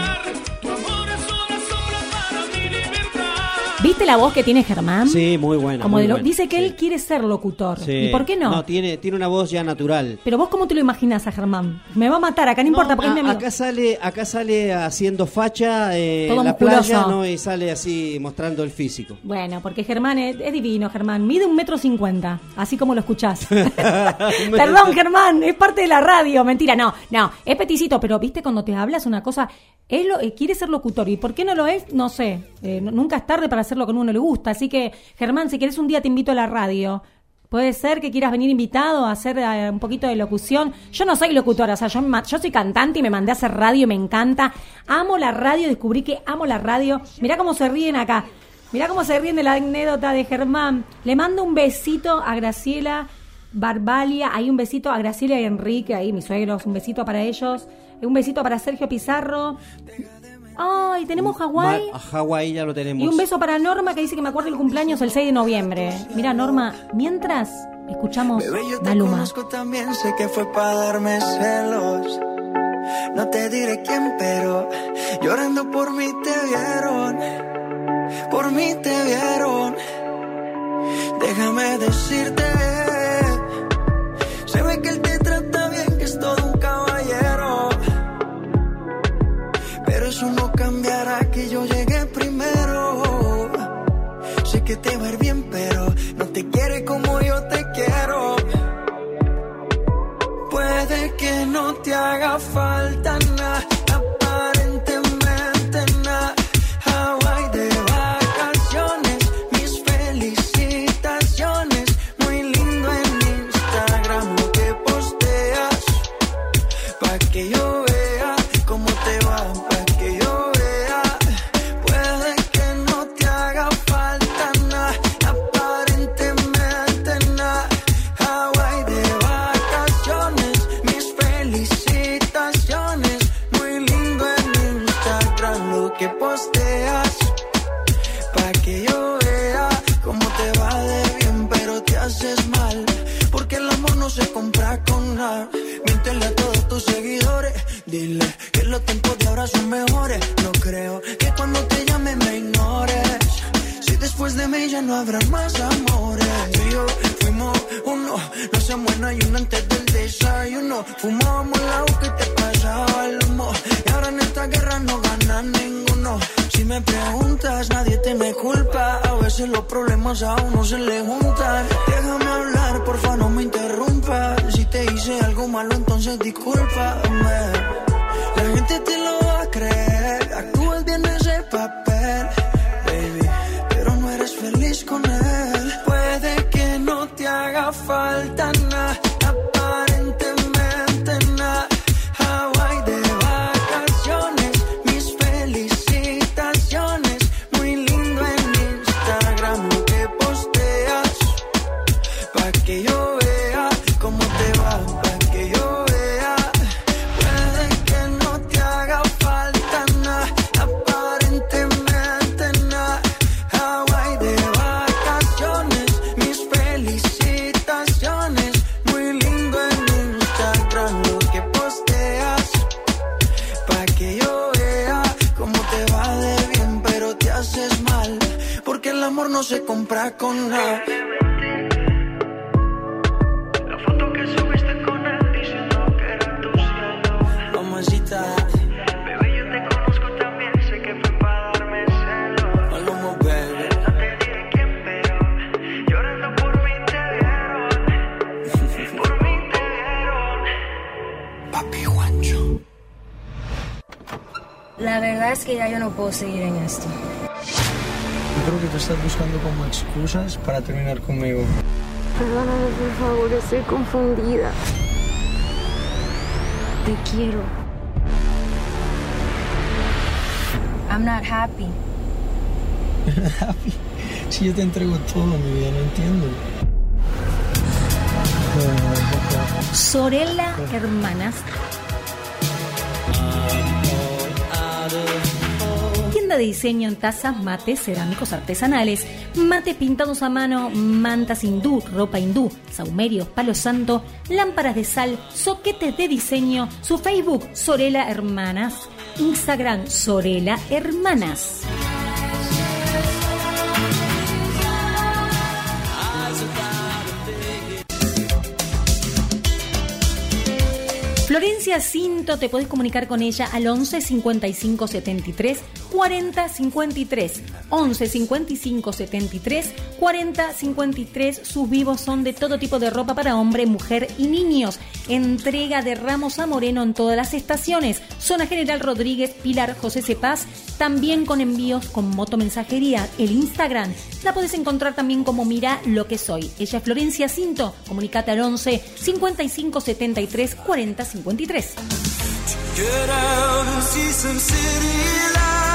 ¿Viste la voz que tiene Germán? Sí, muy buena. Como muy de lo- buena. dice que él quiere ser locutor. Sí. ¿Y por qué no? No, tiene, tiene una voz ya natural. Pero vos cómo te lo imaginas a Germán? Me va a matar, acá no, importa porque a- es mi amigo. acá sale, acá sale haciendo facha eh, Todo en la musculoso. playa, ¿no? Y sale así mostrando el físico. Bueno, porque Germán es, es divino, Germán. Mide un metro cincuenta, así como lo escuchás. Perdón, Germán, es parte de la radio. Mentira, no, no, es peticito, pero viste cuando te hablas una cosa, él lo- eh, quiere ser locutor y por qué no lo es, no sé. Eh, nunca es tarde para lo que uno le gusta. Así que, Germán, si querés un día te invito a la radio. Puede ser que quieras venir invitado a hacer eh, un poquito de locución. Yo no soy locutora, o sea, yo, yo soy cantante y me mandé a hacer radio y me encanta. Amo la radio, descubrí que amo la radio. Mirá cómo se ríen acá. Mirá cómo se ríen de la anécdota de Germán. Le mando un besito a Graciela Barbalia. Hay un besito a Graciela y Enrique, ahí mis suegros. Un besito para ellos. Un besito para Sergio Pizarro. Ay, tenemos Hawái. Ma- Hawái ya lo tenemos. Y un beso para Norma que dice que me acuerdo el cumpleaños el 6 de noviembre. Mira, Norma, mientras escuchamos Bebé, yo te Maluma. conozco también, sé que fue para darme celos. No te diré quién, pero llorando por mí te vieron. Por mí te vieron. Déjame decirte, se ve que él te va a bien, pero no te quiere como yo te quiero. Puede que no te haga falta nada, confundida. Te quiero. I'm not happy. Happy. Si yo te entrego todo, mi vida, no entiendo. Sorella Hermanas. Tienda de diseño en tazas, mates, cerámicos artesanales, mates pintados a mano, mantas hindú, ropa hindú, saumerios, palo santo, lámparas de sal, soquetes de diseño, su Facebook Sorella Hermanas, Instagram Sorella Hermanas. Florencia Cinto, te podés comunicar con ella al 11 55 73 40 53. 11 55 73 40 53. Sus vivos son de todo tipo de ropa para hombre, mujer y niños. Entrega de Ramos a Moreno en todas las estaciones. Zona General Rodríguez, Pilar José Cepaz. También con envíos con motomensajería. El Instagram la podés encontrar también como Mira lo que soy. Ella es Florencia Cinto. Comunicate al 11 55 73 40 53. Get out and see some city lights.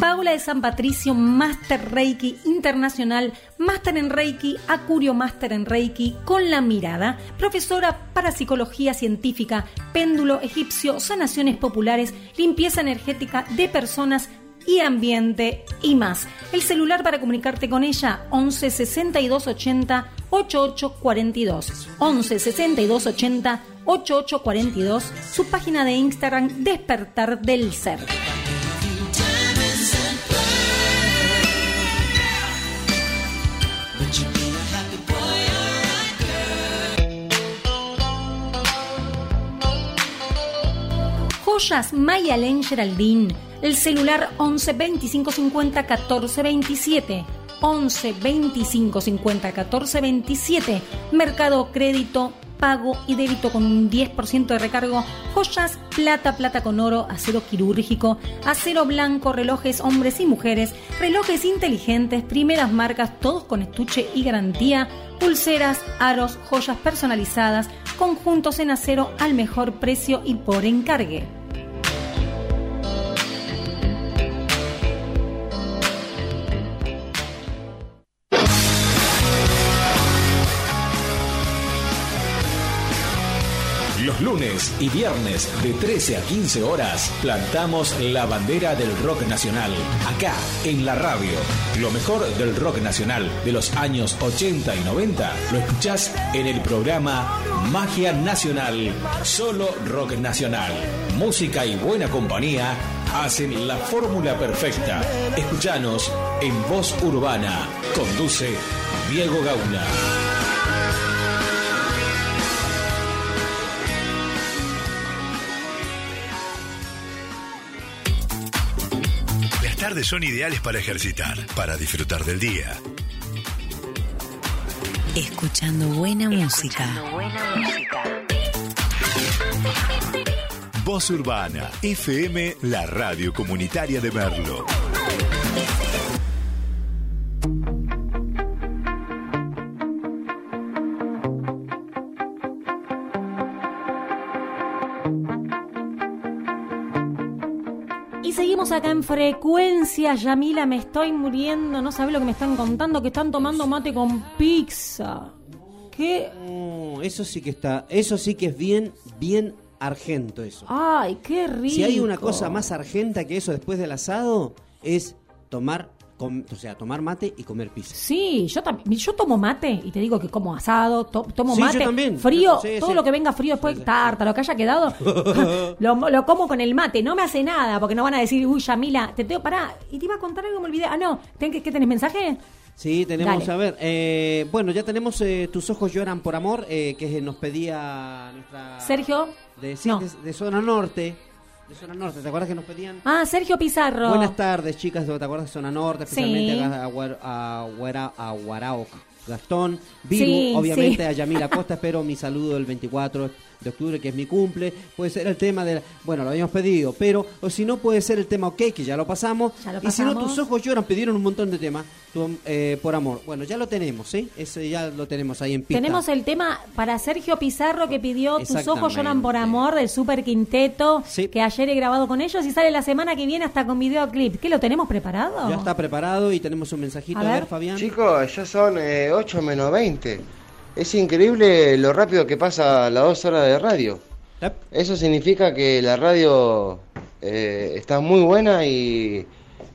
Paula de San Patricio, Master Reiki Internacional, Master en Reiki, Acurio Master en Reiki, con la mirada, profesora para psicología científica, péndulo egipcio, sanaciones populares, limpieza energética de personas y ambiente y más. El celular para comunicarte con ella 11 62 80 88 42 11 62 80 88 42 su página de Instagram Despertar del Ser. Joyas Maya Len Geraldine. El celular 11 25 50 14 27. 11 25 50 14 27. Mercado Crédito, pago y débito con un 10% de recargo. Joyas, plata, plata con oro, acero quirúrgico, acero blanco, relojes hombres y mujeres, relojes inteligentes, primeras marcas, todos con estuche y garantía. Pulseras, aros, joyas personalizadas, conjuntos en acero al mejor precio y por encargue. Lunes y viernes de 13 a 15 horas plantamos la bandera del rock nacional. Acá, en la radio. Lo mejor del rock nacional de los años 80 y 90 lo escuchás en el programa Magia Nacional. Solo rock nacional. Música y buena compañía hacen la fórmula perfecta. Escuchanos en Voz Urbana. Conduce Diego Gauna. Tardes son ideales para ejercitar, para disfrutar del día. Escuchando buena música. Voz Urbana, FM, la radio comunitaria de Merlo. Seguimos acá en frecuencia, Yamila, me estoy muriendo, no sabe lo que me están contando, que están tomando mate con pizza. ¿Qué? No, eso sí que está, eso sí que es bien, bien argento eso. Ay, qué rico. Si hay una cosa más argenta que eso después del asado, es tomar, com- o sea, tomar mate y comer pizza. Sí, yo también, yo tomo mate y te digo que como asado, to- tomo Sí, yo mate también. frío, Sí, todo sí. lo que venga frío después, tarta, lo que haya quedado, lo, lo como con el mate, no me hace nada, porque no van a decir, uy, Yamila, te tengo, pará, y te iba a contar algo, me olvidé, ah, no, ¿ten- ¿qué, tenés mensaje? Sí, tenemos, Dale. a ver, eh, bueno, ya tenemos eh, Tus ojos lloran por amor, eh, que nos pedía nuestra... Sergio. De, sí, de, de Zona Norte. De Zona Norte, ¿te acuerdas que nos pedían? Ah, Sergio Pizarro. Buenas tardes, chicas, ¿te acuerdas de Zona Norte? Especialmente Sí. a, a, a Guaraoc. Gastón, Vivo, Sí, obviamente sí. a Yamila Costa, espero mi saludo el 24 de octubre, que es mi cumple, puede ser el tema de, la- bueno, lo habíamos pedido, pero, o si no, puede ser el tema OK, que ya lo pasamos, Ya lo y si no, pasamos. tus ojos lloran, pidieron un montón de temas, tu- eh, por amor, bueno, ya lo tenemos, ¿sí? Ese ya lo tenemos ahí en pista. Tenemos el tema para Sergio Pizarro que pidió Tus ojos lloran por amor del Super Quinteto que ayer he grabado con ellos y sale la semana que viene hasta con videoclip. ¿Qué lo tenemos preparado? Ya está preparado y tenemos un mensajito, A ver. Fabián. Chicos, ya son eh, 8 menos 20. Es increíble lo rápido que pasa las dos horas de radio. Eso significa que la radio eh, está muy buena y,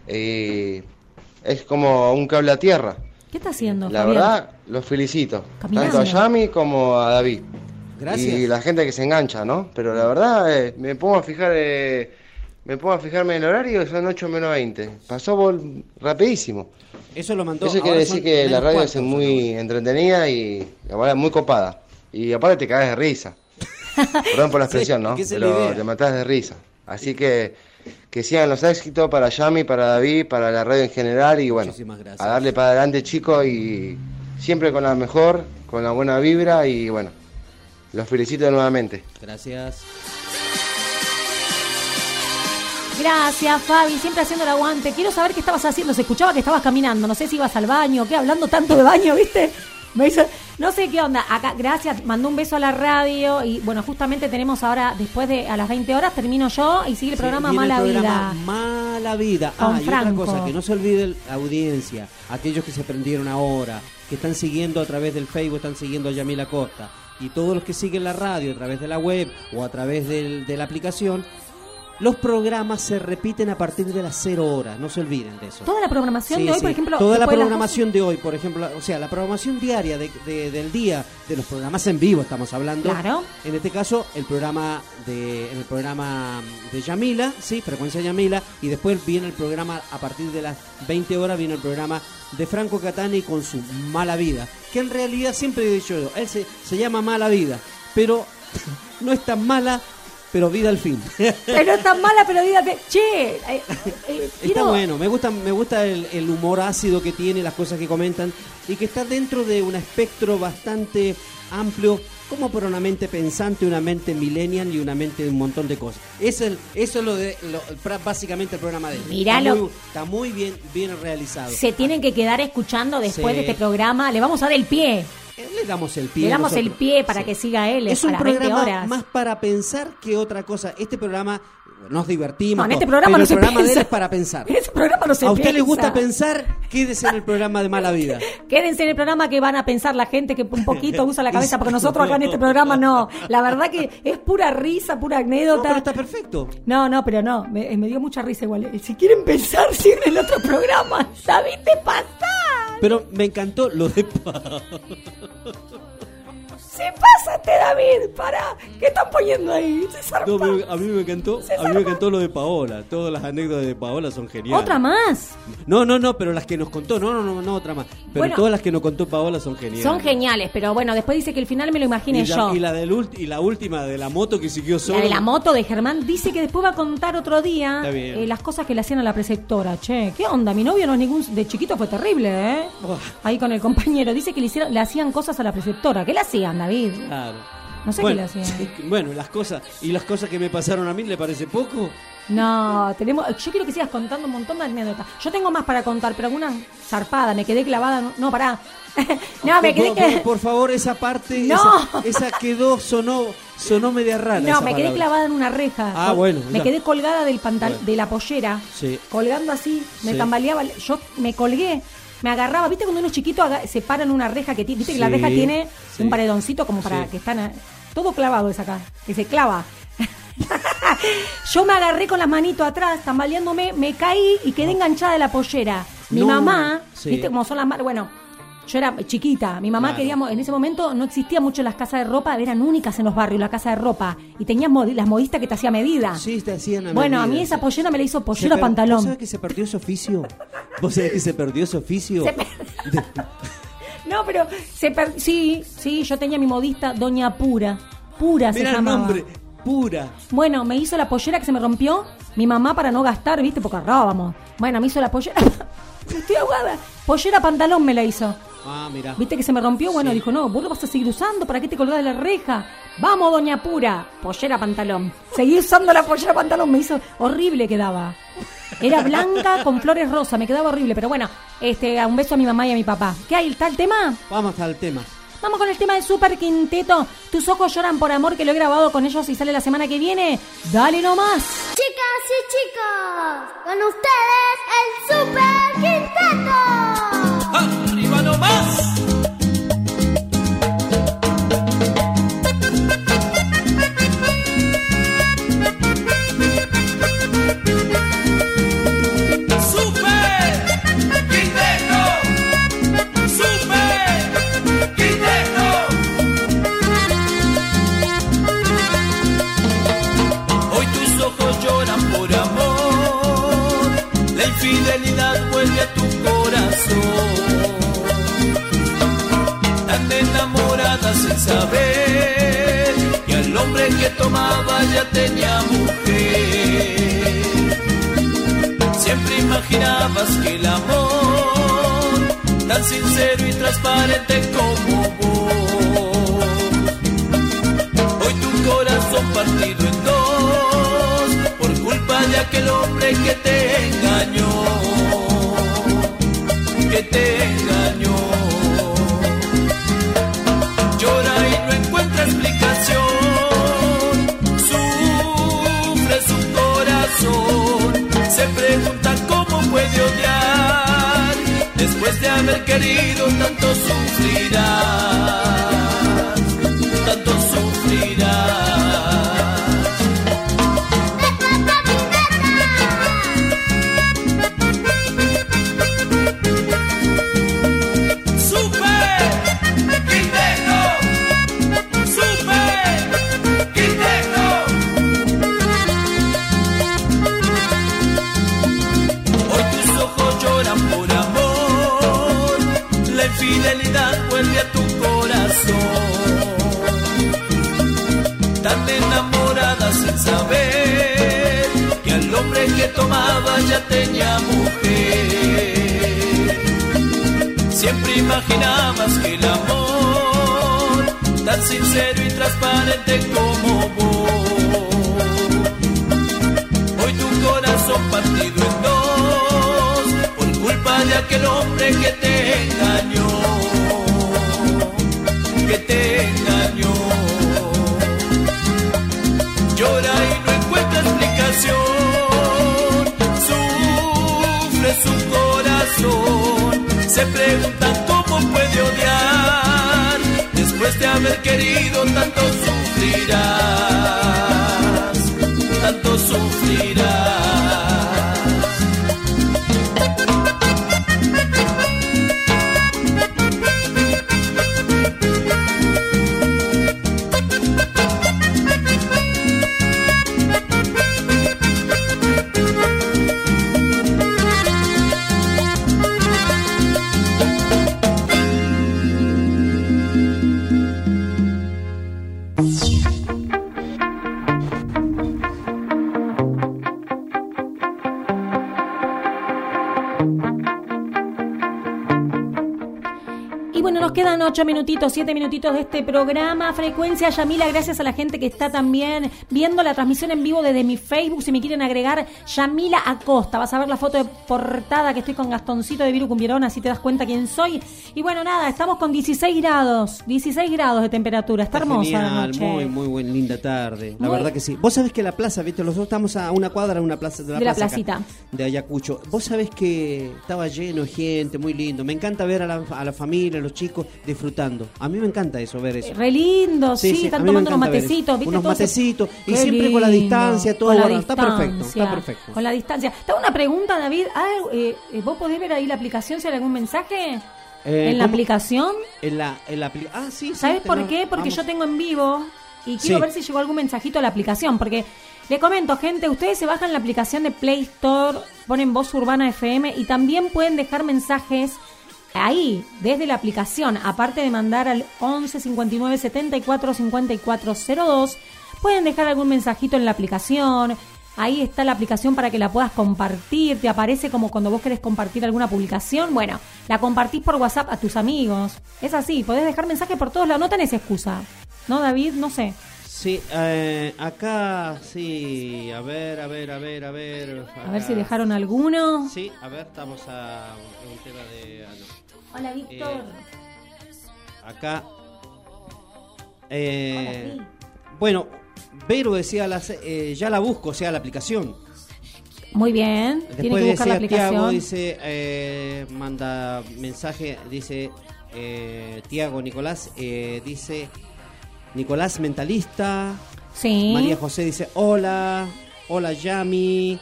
y es como un cable a tierra. ¿Qué está haciendo? La verdad, los felicito. Caminando. Tanto a Yami como a David. Gracias. Y la gente que se engancha, ¿no? Pero la verdad, eh, me pongo a fijar... eh, me pongo a fijarme en el horario son 8 menos 20. Pasó rapidísimo. Eso lo mandó. Eso quiere decir que la radio es muy entretenida y muy copada. Y aparte te caes de risa. Perdón por la expresión, ¿no? Pero te matás de risa. Así que que sigan los éxitos para Yami, para David, para la radio en general y bueno, a darle para adelante chicos y siempre con la mejor, con la buena vibra y bueno, los felicito nuevamente. Gracias. Gracias, Fabi, siempre haciendo el aguante. Quiero saber qué estabas haciendo. Se escuchaba que estabas caminando. No sé si ibas al baño, qué, hablando tanto de baño, ¿viste? Me hizo- No sé qué onda. Acá, gracias. Mandó un beso a la radio. Y bueno, justamente tenemos ahora, después de a las 20 horas, termino yo y sigue el programa el Mala programa Vida. Mala vida. Con ah, y Franco. otra cosa, que no se olvide la audiencia, aquellos que se prendieron ahora, que están siguiendo a través del Facebook, están siguiendo a Yamila Costa, y todos los que siguen la radio a través de la web o a través del- de la aplicación, los programas se repiten a partir de las 0 horas, no se olviden de eso. Toda la programación Sí, de hoy, sí. por ejemplo. Toda la programación de hoy, por ejemplo, o sea, la programación diaria de- de- del día, de los programas en vivo estamos hablando. Claro. En este caso, el programa de el programa de Yamila, sí, frecuencia Yamila, y después viene el programa a partir de las 20 horas viene el programa de Franco Catani con su Mala Vida, que en realidad siempre he dicho yo, él se, se llama Mala Vida, pero no es tan mala, pero vida al fin. Pero es tan mala, pero dígate, che, eh, eh, Está bueno, me gusta, me gusta el, el humor ácido que tiene, las cosas que comentan y que está dentro de un espectro bastante amplio, como por una mente pensante, una mente millennial y una mente de un montón de cosas. Es el, eso es lo de, lo- básicamente el programa de él. Miralo. Está muy, está muy bien, bien realizado. se tienen que quedar escuchando después Sí. de este programa. Le vamos a dar el pie. Le damos el pie. Le damos el pie para que siga él Es un las 20 programa horas. más para pensar que otra cosa. Este programa nos divertimos. No, en este programa pero no el se programa de él piensa. es para pensar. En ese programa no se ¿A usted le piensa. gusta pensar? Quédese en el programa de Mala Vida. Quédense en el programa que van a pensar la gente que un poquito usa la cabeza, porque nosotros acá en este programa no. La verdad que es pura risa, pura anécdota. está perfecto. No, no, pero no. Me, me dio mucha risa igual. Eh, Si quieren pensar, siguen el otro programa. David, te pasa. Pero me encantó lo de Se pásate, David. Para. ¿Qué están poniendo ahí? Se. No, a mí me encantó, a mí me encantó lo de Paola. Todas las anécdotas de Paola son geniales. Otra más. No, no, no, pero las que nos contó, no, no, no, no otra más. Pero Bueno. todas las que nos contó Paola son geniales. Son geniales, pero bueno, después dice que el final me lo y, la, yo. y la del ulti- y la última de la moto que siguió solo. La de la moto de Germán dice que después va a contar otro día eh, las cosas que le hacían a la preceptora. Che, ¿qué onda? Mi novio no es ningún. De chiquito fue terrible, ¿eh? Ahí con el compañero. Dice que le, hicieron, le hacían cosas a la preceptora. ¿Qué le hacían, David? Claro. No sé bueno, qué le hacían. Bueno, las cosas y las cosas que me pasaron a mí le parece poco. No, tenemos. Yo quiero que sigas contando un montón de anécdotas. Yo tengo más para contar, pero alguna zarpada. Me quedé clavada. No, no pará. no, me quedé. por, por- por favor, esa parte, No. esa, esa quedó, sonó, sonó media rara. No, me quedé palabra. clavada en una reja. Ah, bueno, Me ya. quedé colgada del pantal Bueno. de la pollera. Sí. colgando así, me Sí. tambaleaba, yo me colgué, me agarraba, ¿viste cuando uno es chiquito se para en una reja que tiene, viste que la reja tiene sí. un paredoncito como para Sí. que están a- todo clavado es acá, que se clava. yo me agarré con las manitos atrás, tambaleándome, me caí y quedé enganchada de la pollera. Mi No, mamá, viste cómo son las manos, bueno, yo era chiquita, mi mamá Claro. queríamos, en ese momento no existía mucho las casas de ropa, eran únicas en los barrios, la casa de ropa, y tenías las modistas que te hacía medida. Sí, te hacían a Bueno, a mí esa pollera me la hizo Se pollera per- pantalón. ¿Vos sabés que se perdió ese oficio? ¿Vos sabés que se perdió ese oficio? Se per- No, pero se per- sí, sí, yo tenía mi modista Doña Pura. Pura se Mira el nombre, pura. Bueno, me hizo la pollera que se me rompió. Mi mamá para no gastar, ¿viste? Porque ahorrábamos. Bueno, me hizo la pollera. Estoy ahogada. Pollera pantalón me la hizo. Ah, mira. ¿Viste que se me rompió? Bueno, dijo, no, vos lo vas a seguir usando, ¿para qué te colgás de la reja? Vamos, doña Pura, pollera pantalón. Seguí usando la pollera pantalón, me hizo horrible quedaba. Era blanca con flores rosa, me quedaba horrible, pero bueno, este, un beso a mi mamá y a mi papá. ¿Qué hay? ¿Está el tema? Vamos al tema. Vamos con el tema de Super Quinteto. Tus ojos lloran por amor, que lo he grabado con ellos y sale la semana que viene. Dale nomás. Chicas y chicos, con ustedes el Super Quinteto. ¡Arriba nomás! ¡Super saber que al hombre que tomaba ya tenía mujer. Siempre imaginabas que el amor, tan sincero y transparente como vos, hoy tu corazón partido en dos, por culpa de aquel hombre que te engañó, que te engañó. Después de haber querido tanto sufrirá, corazón. Tan enamorada sin saber que al hombre que tomaba ya tenía mujer. Siempre imaginabas que el amor, tan sincero y transparente como vos, hoy tu corazón partido en dos, por culpa de aquel hombre que te engañó, que te engañó. Llora y no encuentra explicación, sufre su corazón, se preguntan cómo puede odiar, después de haber querido tanto sufrirás, minutitos, siete minutitos de este programa. Frecuencia Yamila, gracias a la gente que está también viendo la transmisión en vivo desde mi Facebook. Si me quieren agregar, Yamila Acosta. Vas a ver la foto de portada que estoy con Gastoncito de Viru Cumbierón, así te das cuenta quién soy. Y bueno, nada, estamos con 16 grados, 16 grados de temperatura. Está, hermosa la Genial, noche. muy, muy buena, linda tarde. La Muy- verdad que sí. Vos sabés que la plaza, viste, los dos estamos a una cuadra de una plaza de la, De la plaza acá, placita. de Ayacucho. Vos sabés que estaba lleno de gente, muy lindo. Me encanta ver a la, a la familia, a los chicos disfrutando. A mí me encanta eso, ver eso. Re lindo, sí, están tomando unos matecitos, ¿viste? Unos matecitos. Y Qué siempre con la distancia, todo. bueno, está perfecto, está perfecto. Con la distancia. Hago una pregunta, David. ¿Algo, eh, eh, ¿Vos podés ver ahí la aplicación si hay algún mensaje? Eh, ¿En la ¿cómo? aplicación? En la, en la apli- Ah, sí, sí. ¿Sabes por qué? Porque vamos. yo tengo en vivo y quiero Sí. ver si llegó algún mensajito a la aplicación. Porque le comento, gente, ustedes se bajan la aplicación de Play Store, ponen Voz Urbana FM y también pueden dejar mensajes ahí, desde la aplicación. Aparte de mandar al 11 59 74 54 02, pueden dejar algún mensajito en la aplicación. Ahí está la aplicación para que la puedas compartir. Te aparece como cuando vos querés compartir alguna publicación. Bueno, la compartís por WhatsApp a tus amigos. Es así, podés dejar mensaje por todos lados. No tenés excusa. ¿No, David? No sé. Sí, eh, acá sí, a ver, a ver, a ver, a ver. A ver si dejaron alguno. Sí, a ver, estamos a un tema de... Hola, Víctor. Acá. Eh, bueno, Vero decía, la, eh, ya la busco, o sea, la aplicación. Muy bien. Tiene Después que buscar la decía Tiago, dice, eh, manda mensaje, dice eh, Tiago Nicolás, eh, dice Nicolás Mentalista. Sí. María José dice, hola, hola Yami.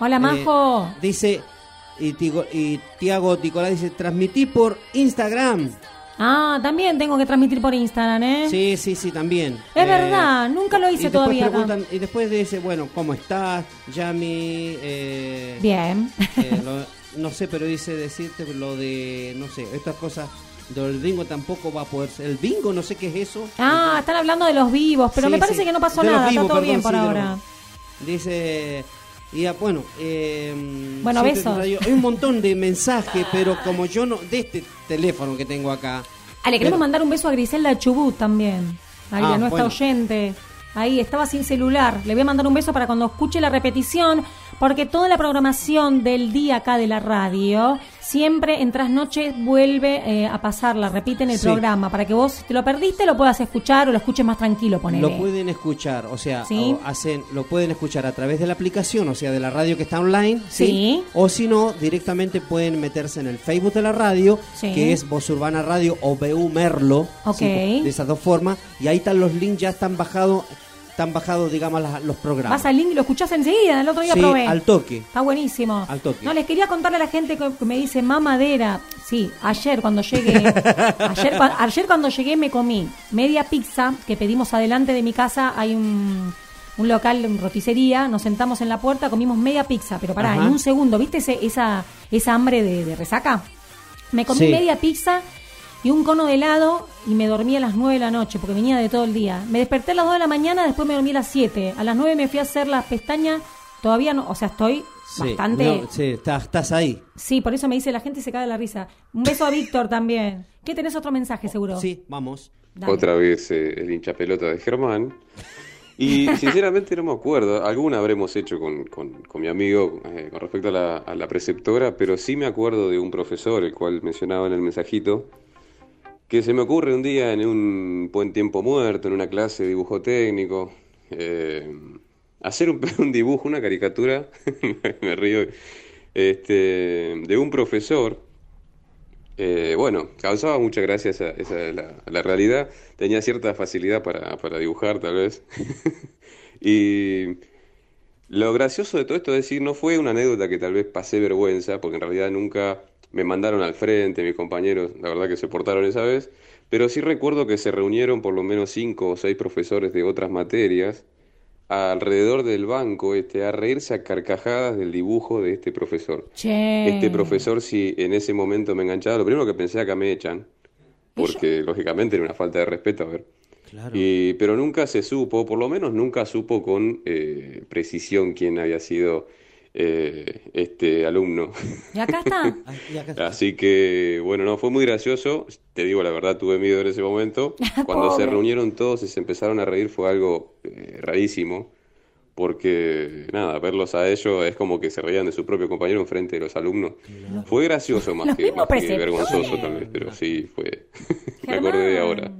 Hola, Eh, Majo. dice, y Tiago Nicolás dice, transmití por Instagram. Ah, también tengo que transmitir por Instagram, ¿eh? Sí, sí, sí, también. Es Eh, verdad, nunca lo y hice después todavía. acá. preguntan- y después dice, bueno, ¿cómo estás, Yami? Eh, Bien. eh, lo- no sé, pero dice decirte lo de, no sé, estas cosas del bingo tampoco va a poder ser. El bingo, no sé qué es eso. Ah, están hablando de los vivos, pero Sí, me parece sí. que no pasó nada, vivos, está todo perdón, bien por sí, ahora. Dice, y ah, bueno, eh, Bueno, besos. radio- Hay un montón de mensajes, pero como yo no, de este teléfono que tengo acá. Ah, le queremos pero- mandar un beso a Griselda Chubut también. Ahí, Ah, a nuestra bueno. oyente. Ahí, estaba sin celular. Le voy a mandar un beso para cuando escuche la repetición, porque toda la programación del día acá de la radio, siempre en trasnoches vuelve eh, a pasarla, repiten el Sí. programa, para que vos, si te lo perdiste, lo puedas escuchar o lo escuches más tranquilo, ponele. Lo pueden escuchar, o sea, Sí. o hacen, lo pueden escuchar a través de la aplicación, o sea, de la radio que está online, ¿sí? Sí. O si no, directamente pueden meterse en el Facebook de la radio, que es Voz Urbana Radio o BU Merlo, Ok. ¿sí? de esas dos formas, y ahí están los links, ya están bajados, están bajados, digamos, las- los programas. Vas al link y lo escuchás enseguida, el otro día Sí, probé. al toque. Está buenísimo. Al toque. No, les quería contarle a la gente que, me dice mamadera. Sí, ayer cuando llegué, ayer, cua- ayer cuando llegué me comí media pizza que pedimos adelante de mi casa. Hay un, un local, una roticería. Nos sentamos en la puerta, comimos media pizza. Pero pará, Ajá. en un segundo, ¿viste ese, esa, esa hambre de, de resaca? Me comí Sí. media pizza y un cono de helado y me dormí a las 9 de la noche porque venía de todo el día. Me desperté a las 2 de la mañana, después me dormí a las 7. A las 9 me fui a hacer las pestañas. Todavía no, o sea, estoy Sí, bastante... no, sí, estás, estás ahí. Sí, por eso me dice la gente y se cae de la risa. Un beso a Víctor también. ¿Qué tenés otro mensaje seguro? Sí, vamos. Dale. Otra vez eh, el hincha pelota de Germán. Y sinceramente no me acuerdo, alguna habremos hecho con, con- con mi amigo eh, con respecto a la, a la preceptora, pero sí me acuerdo de un profesor, el cual mencionaba en el mensajito, que se me ocurre un día en un buen tiempo muerto, en una clase de dibujo técnico, eh, hacer un, dibujo, una caricatura, me río, este, de un profesor eh, bueno, causaba mucha gracia esa, esa la, la realidad. Tenía cierta facilidad para, para dibujar, tal vez. y lo gracioso de todo esto es decir, no fue una anécdota que tal vez pasé vergüenza, porque en realidad nunca me mandaron al frente, mis compañeros, la verdad que se portaron esa vez. Pero sí recuerdo que se reunieron por lo menos cinco o seis profesores de otras materias alrededor del banco este, a reírse a carcajadas del dibujo de este profesor. Che. Este profesor, si en ese momento me enganchaba, lo primero que pensé acá me echan, porque lógicamente era una falta de respeto, a ver. Y, pero nunca se supo, por lo menos nunca supo con eh, precisión quién había sido eh, este alumno. Y acá está. Así que, bueno, no, fue muy gracioso. Te digo la verdad, tuve miedo en ese momento. Cuando se reunieron todos y se empezaron a reír fue algo eh, rarísimo. Porque, nada, verlos a ellos es como que se reían de su propio compañero enfrente de los alumnos. Fue gracioso más que, más vergonzoso tal vez, pero sí fue... Me acordé de ahora.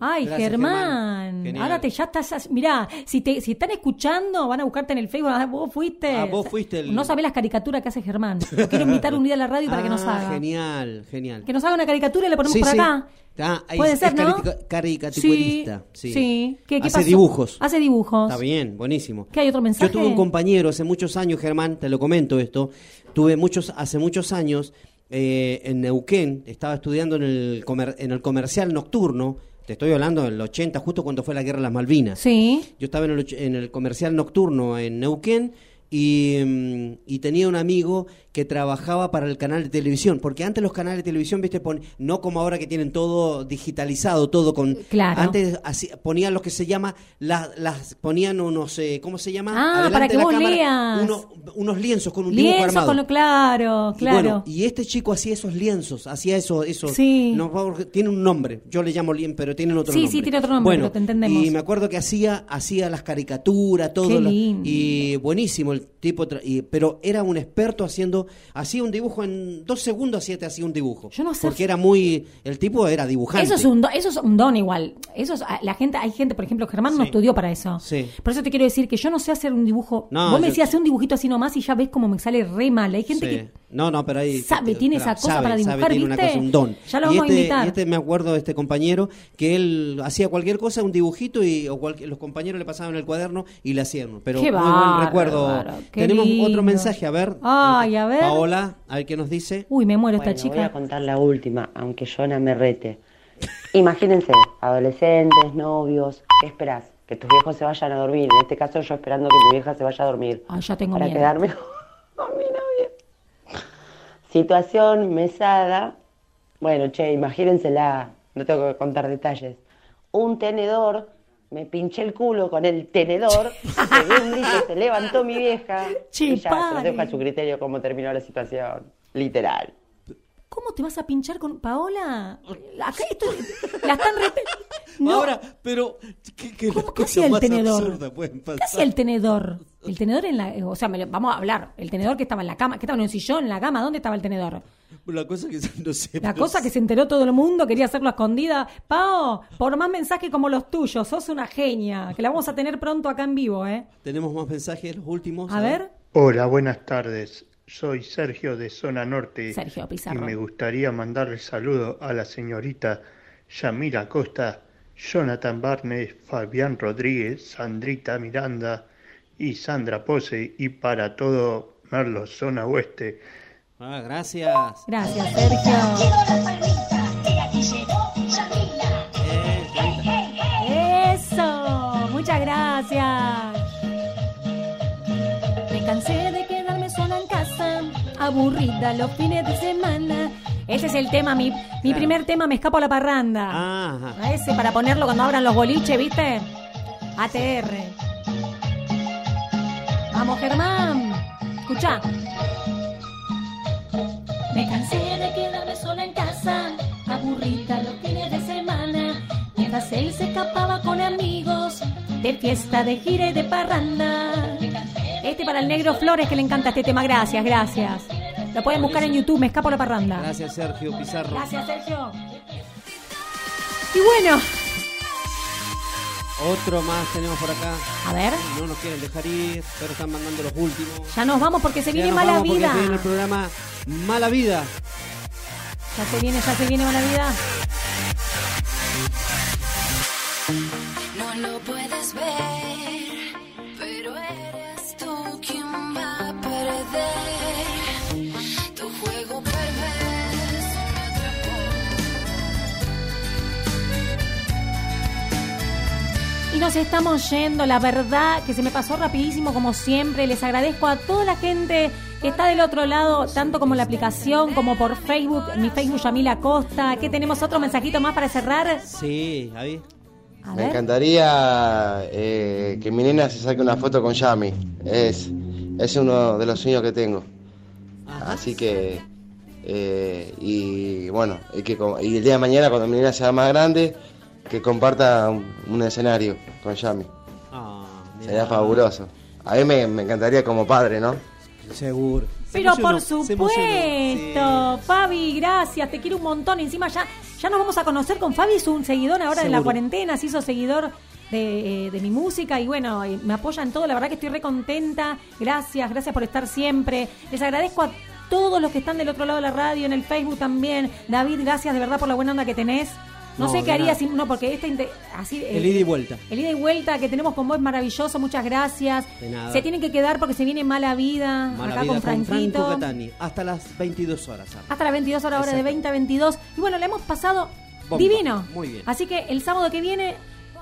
Ay, Gracias, Germán. Germán. Ahora te ya estás. Mirá, si te si están escuchando, van a buscarte en el Facebook. ah, Vos fuiste. Ah, vos fuiste el- No sabés las caricaturas que hace Germán. Lo quiero invitar un día a la radio para que nos Ah, haga. Genial, genial. Que nos haga una caricatura y le ponemos Sí, por sí. acá. Ah, ahí Puede es- ser, es ¿no? carica- caricaturista. Sí. Sí. sí. ¿Qué, qué Hace pasó? dibujos. Hace dibujos. Está bien, buenísimo. ¿Qué hay otro mensaje? Yo tuve un compañero hace muchos años, Germán, te lo comento esto. Tuve muchos, hace muchos años eh, en Neuquén, estaba estudiando en el, comer- en el comercial nocturno. Te estoy hablando del 80, justo cuando fue la guerra de las Malvinas. Sí. Yo estaba en el, en el comercial nocturno en Neuquén y, mm, y tenía un amigo que trabajaba para el canal de televisión, porque antes los canales de televisión, viste, pon- no como ahora que tienen todo digitalizado, todo con... Claro. Antes así- ponían lo que se llama, las, las ponían unos, eh, ¿cómo se llama? Ah, Adelante para que vos cámara, leas. Unos, unos lienzos con un dibujo Lienzo armado. con lo claro, Y claro. bueno, y este chico hacía esos lienzos, hacía eso, eso. Sí. No, tiene un nombre, yo le llamo lienzo, pero tienen otro Sí, nombre. sí, tiene otro nombre, Bueno, pero te entendemos. Y me acuerdo que hacía, hacía las caricaturas, todo. Qué lo- lindo. y buenísimo el tipo, y- pero era un experto haciendo, hacía un dibujo en dos segundos, hacía, te hacía un dibujo. Yo no sé Porque era muy, el tipo era dibujante. Eso es un don, eso es un don igual. Eso es, la gente, hay gente, por ejemplo, Germán no estudió para eso. Sí. Por eso te quiero decir que yo no sé hacer un dibujo. No, Vos me decías hacer un dibujito así nomás y ya ves cómo me sale re mal. Hay gente Sí. que No, no, pero ahí... sabe, tiene esa cosa sabe, para sabe, dibujar, una ¿viste? cosa, un don. Ya lo y vamos a este, invitar. Y este me acuerdo de este compañero que él hacía cualquier cosa, un dibujito y o los compañeros le pasaban el cuaderno y le hacían. Pero Qué muy buen recuerdo. Qué Tenemos lindo. otro mensaje, a ver. Ay, a ver. Paola, a ver qué nos dice. Uy, me muero Bueno, esta voy a chica. contar la última, aunque Jonah me rete. Imagínense, adolescentes, novios, ¿qué esperás? Que tus viejos se vayan a dormir. En este caso yo esperando que mi vieja se vaya a dormir. Ay, ya tengo para miedo. quedarme con mi novio. Situación, mesada. Bueno, che, imagínensela. No tengo que contar detalles. Un tenedor, me pinché el culo con el tenedor. pegué un grito, se levantó mi vieja. Y ya, se lo dejo a su criterio cómo terminó la situación. Literal. ¿Cómo te vas a pinchar con Paola? Acá esto, la están re... No. Ahora, pero ¿qué, qué ¿Cómo- hacía el tenedor? hacía el tenedor? El tenedor en la... O sea, me lo- vamos a hablar. El tenedor que estaba en la cama, que estaba en un sillón, en la cama. ¿Dónde estaba el tenedor? La cosa que no sé. La cosa que se enteró todo el mundo, quería hacerlo a escondida. Pao, por más mensajes como los tuyos, sos una genia. Que la vamos a tener pronto acá en vivo, ¿eh? Tenemos más mensajes, los últimos. A ver. Hola, buenas tardes. Soy Sergio de Zona Norte. Sergio Pizarro. Y me gustaría mandarle saludo a la señorita Yamila Costa, Jonathan Barnes, Fabián Rodríguez, Sandrita Miranda y Sandra Pose. Y para todo Merlo, Zona Oeste. Ah, gracias. Gracias, Sergio. Aburrida los fines de semana. Ese es el tema, mi, mi primer tema, me escapo a la parranda. Ajá. A ese para ponerlo cuando abran los boliches, ¿viste? ATR. Vamos, Germán. Escucha. Me cansé de quedarme sola en casa, aburrida los fines de semana. Mientras él se escapaba con amigos, de fiesta, de gira y de parranda. Este para el negro Flores que le encanta este tema. Gracias, gracias. Lo pueden buscar en YouTube, me escapo a la parranda. Gracias, Sergio Pizarro. Gracias, Sergio. Y bueno, Otro más tenemos por acá. A ver. No nos quieren dejar ir, pero están mandando los últimos. ya nos vamos porque se Ya viene nos mala vamos porque vida. se viene el programa Mala Vida. Ya se viene, ya se viene mala vida. No lo puedes ver, Y nos estamos yendo, la verdad que se me pasó rapidísimo como siempre. Les agradezco a toda la gente que está del otro lado, tanto como la aplicación como por Facebook, mi Facebook Yamila Costa. ¿Qué tenemos otro mensajito más para cerrar? Sí, Javi. A Me ver. encantaría eh, que mi nena se saque una foto con Yami. Es, es uno de los sueños que tengo. Así que, eh, y bueno, y, que, y el día de mañana cuando mi nena sea más grande, que comparta un, un escenario con Yami. Ah, Sería fabuloso. A mí me, me encantaría como padre, ¿no? Seguro. Pero Se por supuesto, Fabi, gracias, te quiero un montón. Encima ya, ya nos vamos a conocer con Fabi, es un seguidor ahora de la Seguro. cuarentena, se hizo seguidor de, eh, de mi música y bueno, eh, me apoya en todo, la verdad que estoy re contenta. Gracias, gracias por estar siempre. Les agradezco a todos los que están del otro lado de la radio, en el Facebook también. David, gracias de verdad por la buena onda que tenés. No, No, sé qué haría si no porque este así eh, El ida y vuelta. el ida y vuelta que tenemos con vos es maravilloso, muchas gracias. De nada. Se tienen que quedar porque se viene mala vida Mala acá vida con Franquito. Franco. Hasta las 22 horas. Hasta las 22 horas, hora de Exacto. 20 a 22. Y bueno, le hemos pasado Bomba. divino. Muy bien. Así que el sábado que viene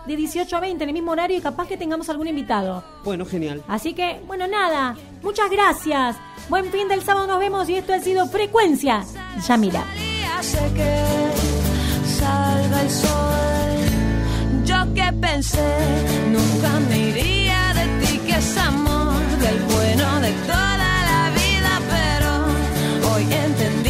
de 18 a 20 en el mismo horario y capaz que tengamos algún invitado. Bueno, genial. Así que, bueno, nada, muchas gracias. Buen fin del sábado, nos vemos y esto ha sido Frecuencia. Ya mira salga el sol. Yo que pensé, nunca me iría de ti, que es amor del bueno de toda la vida, pero hoy entendí.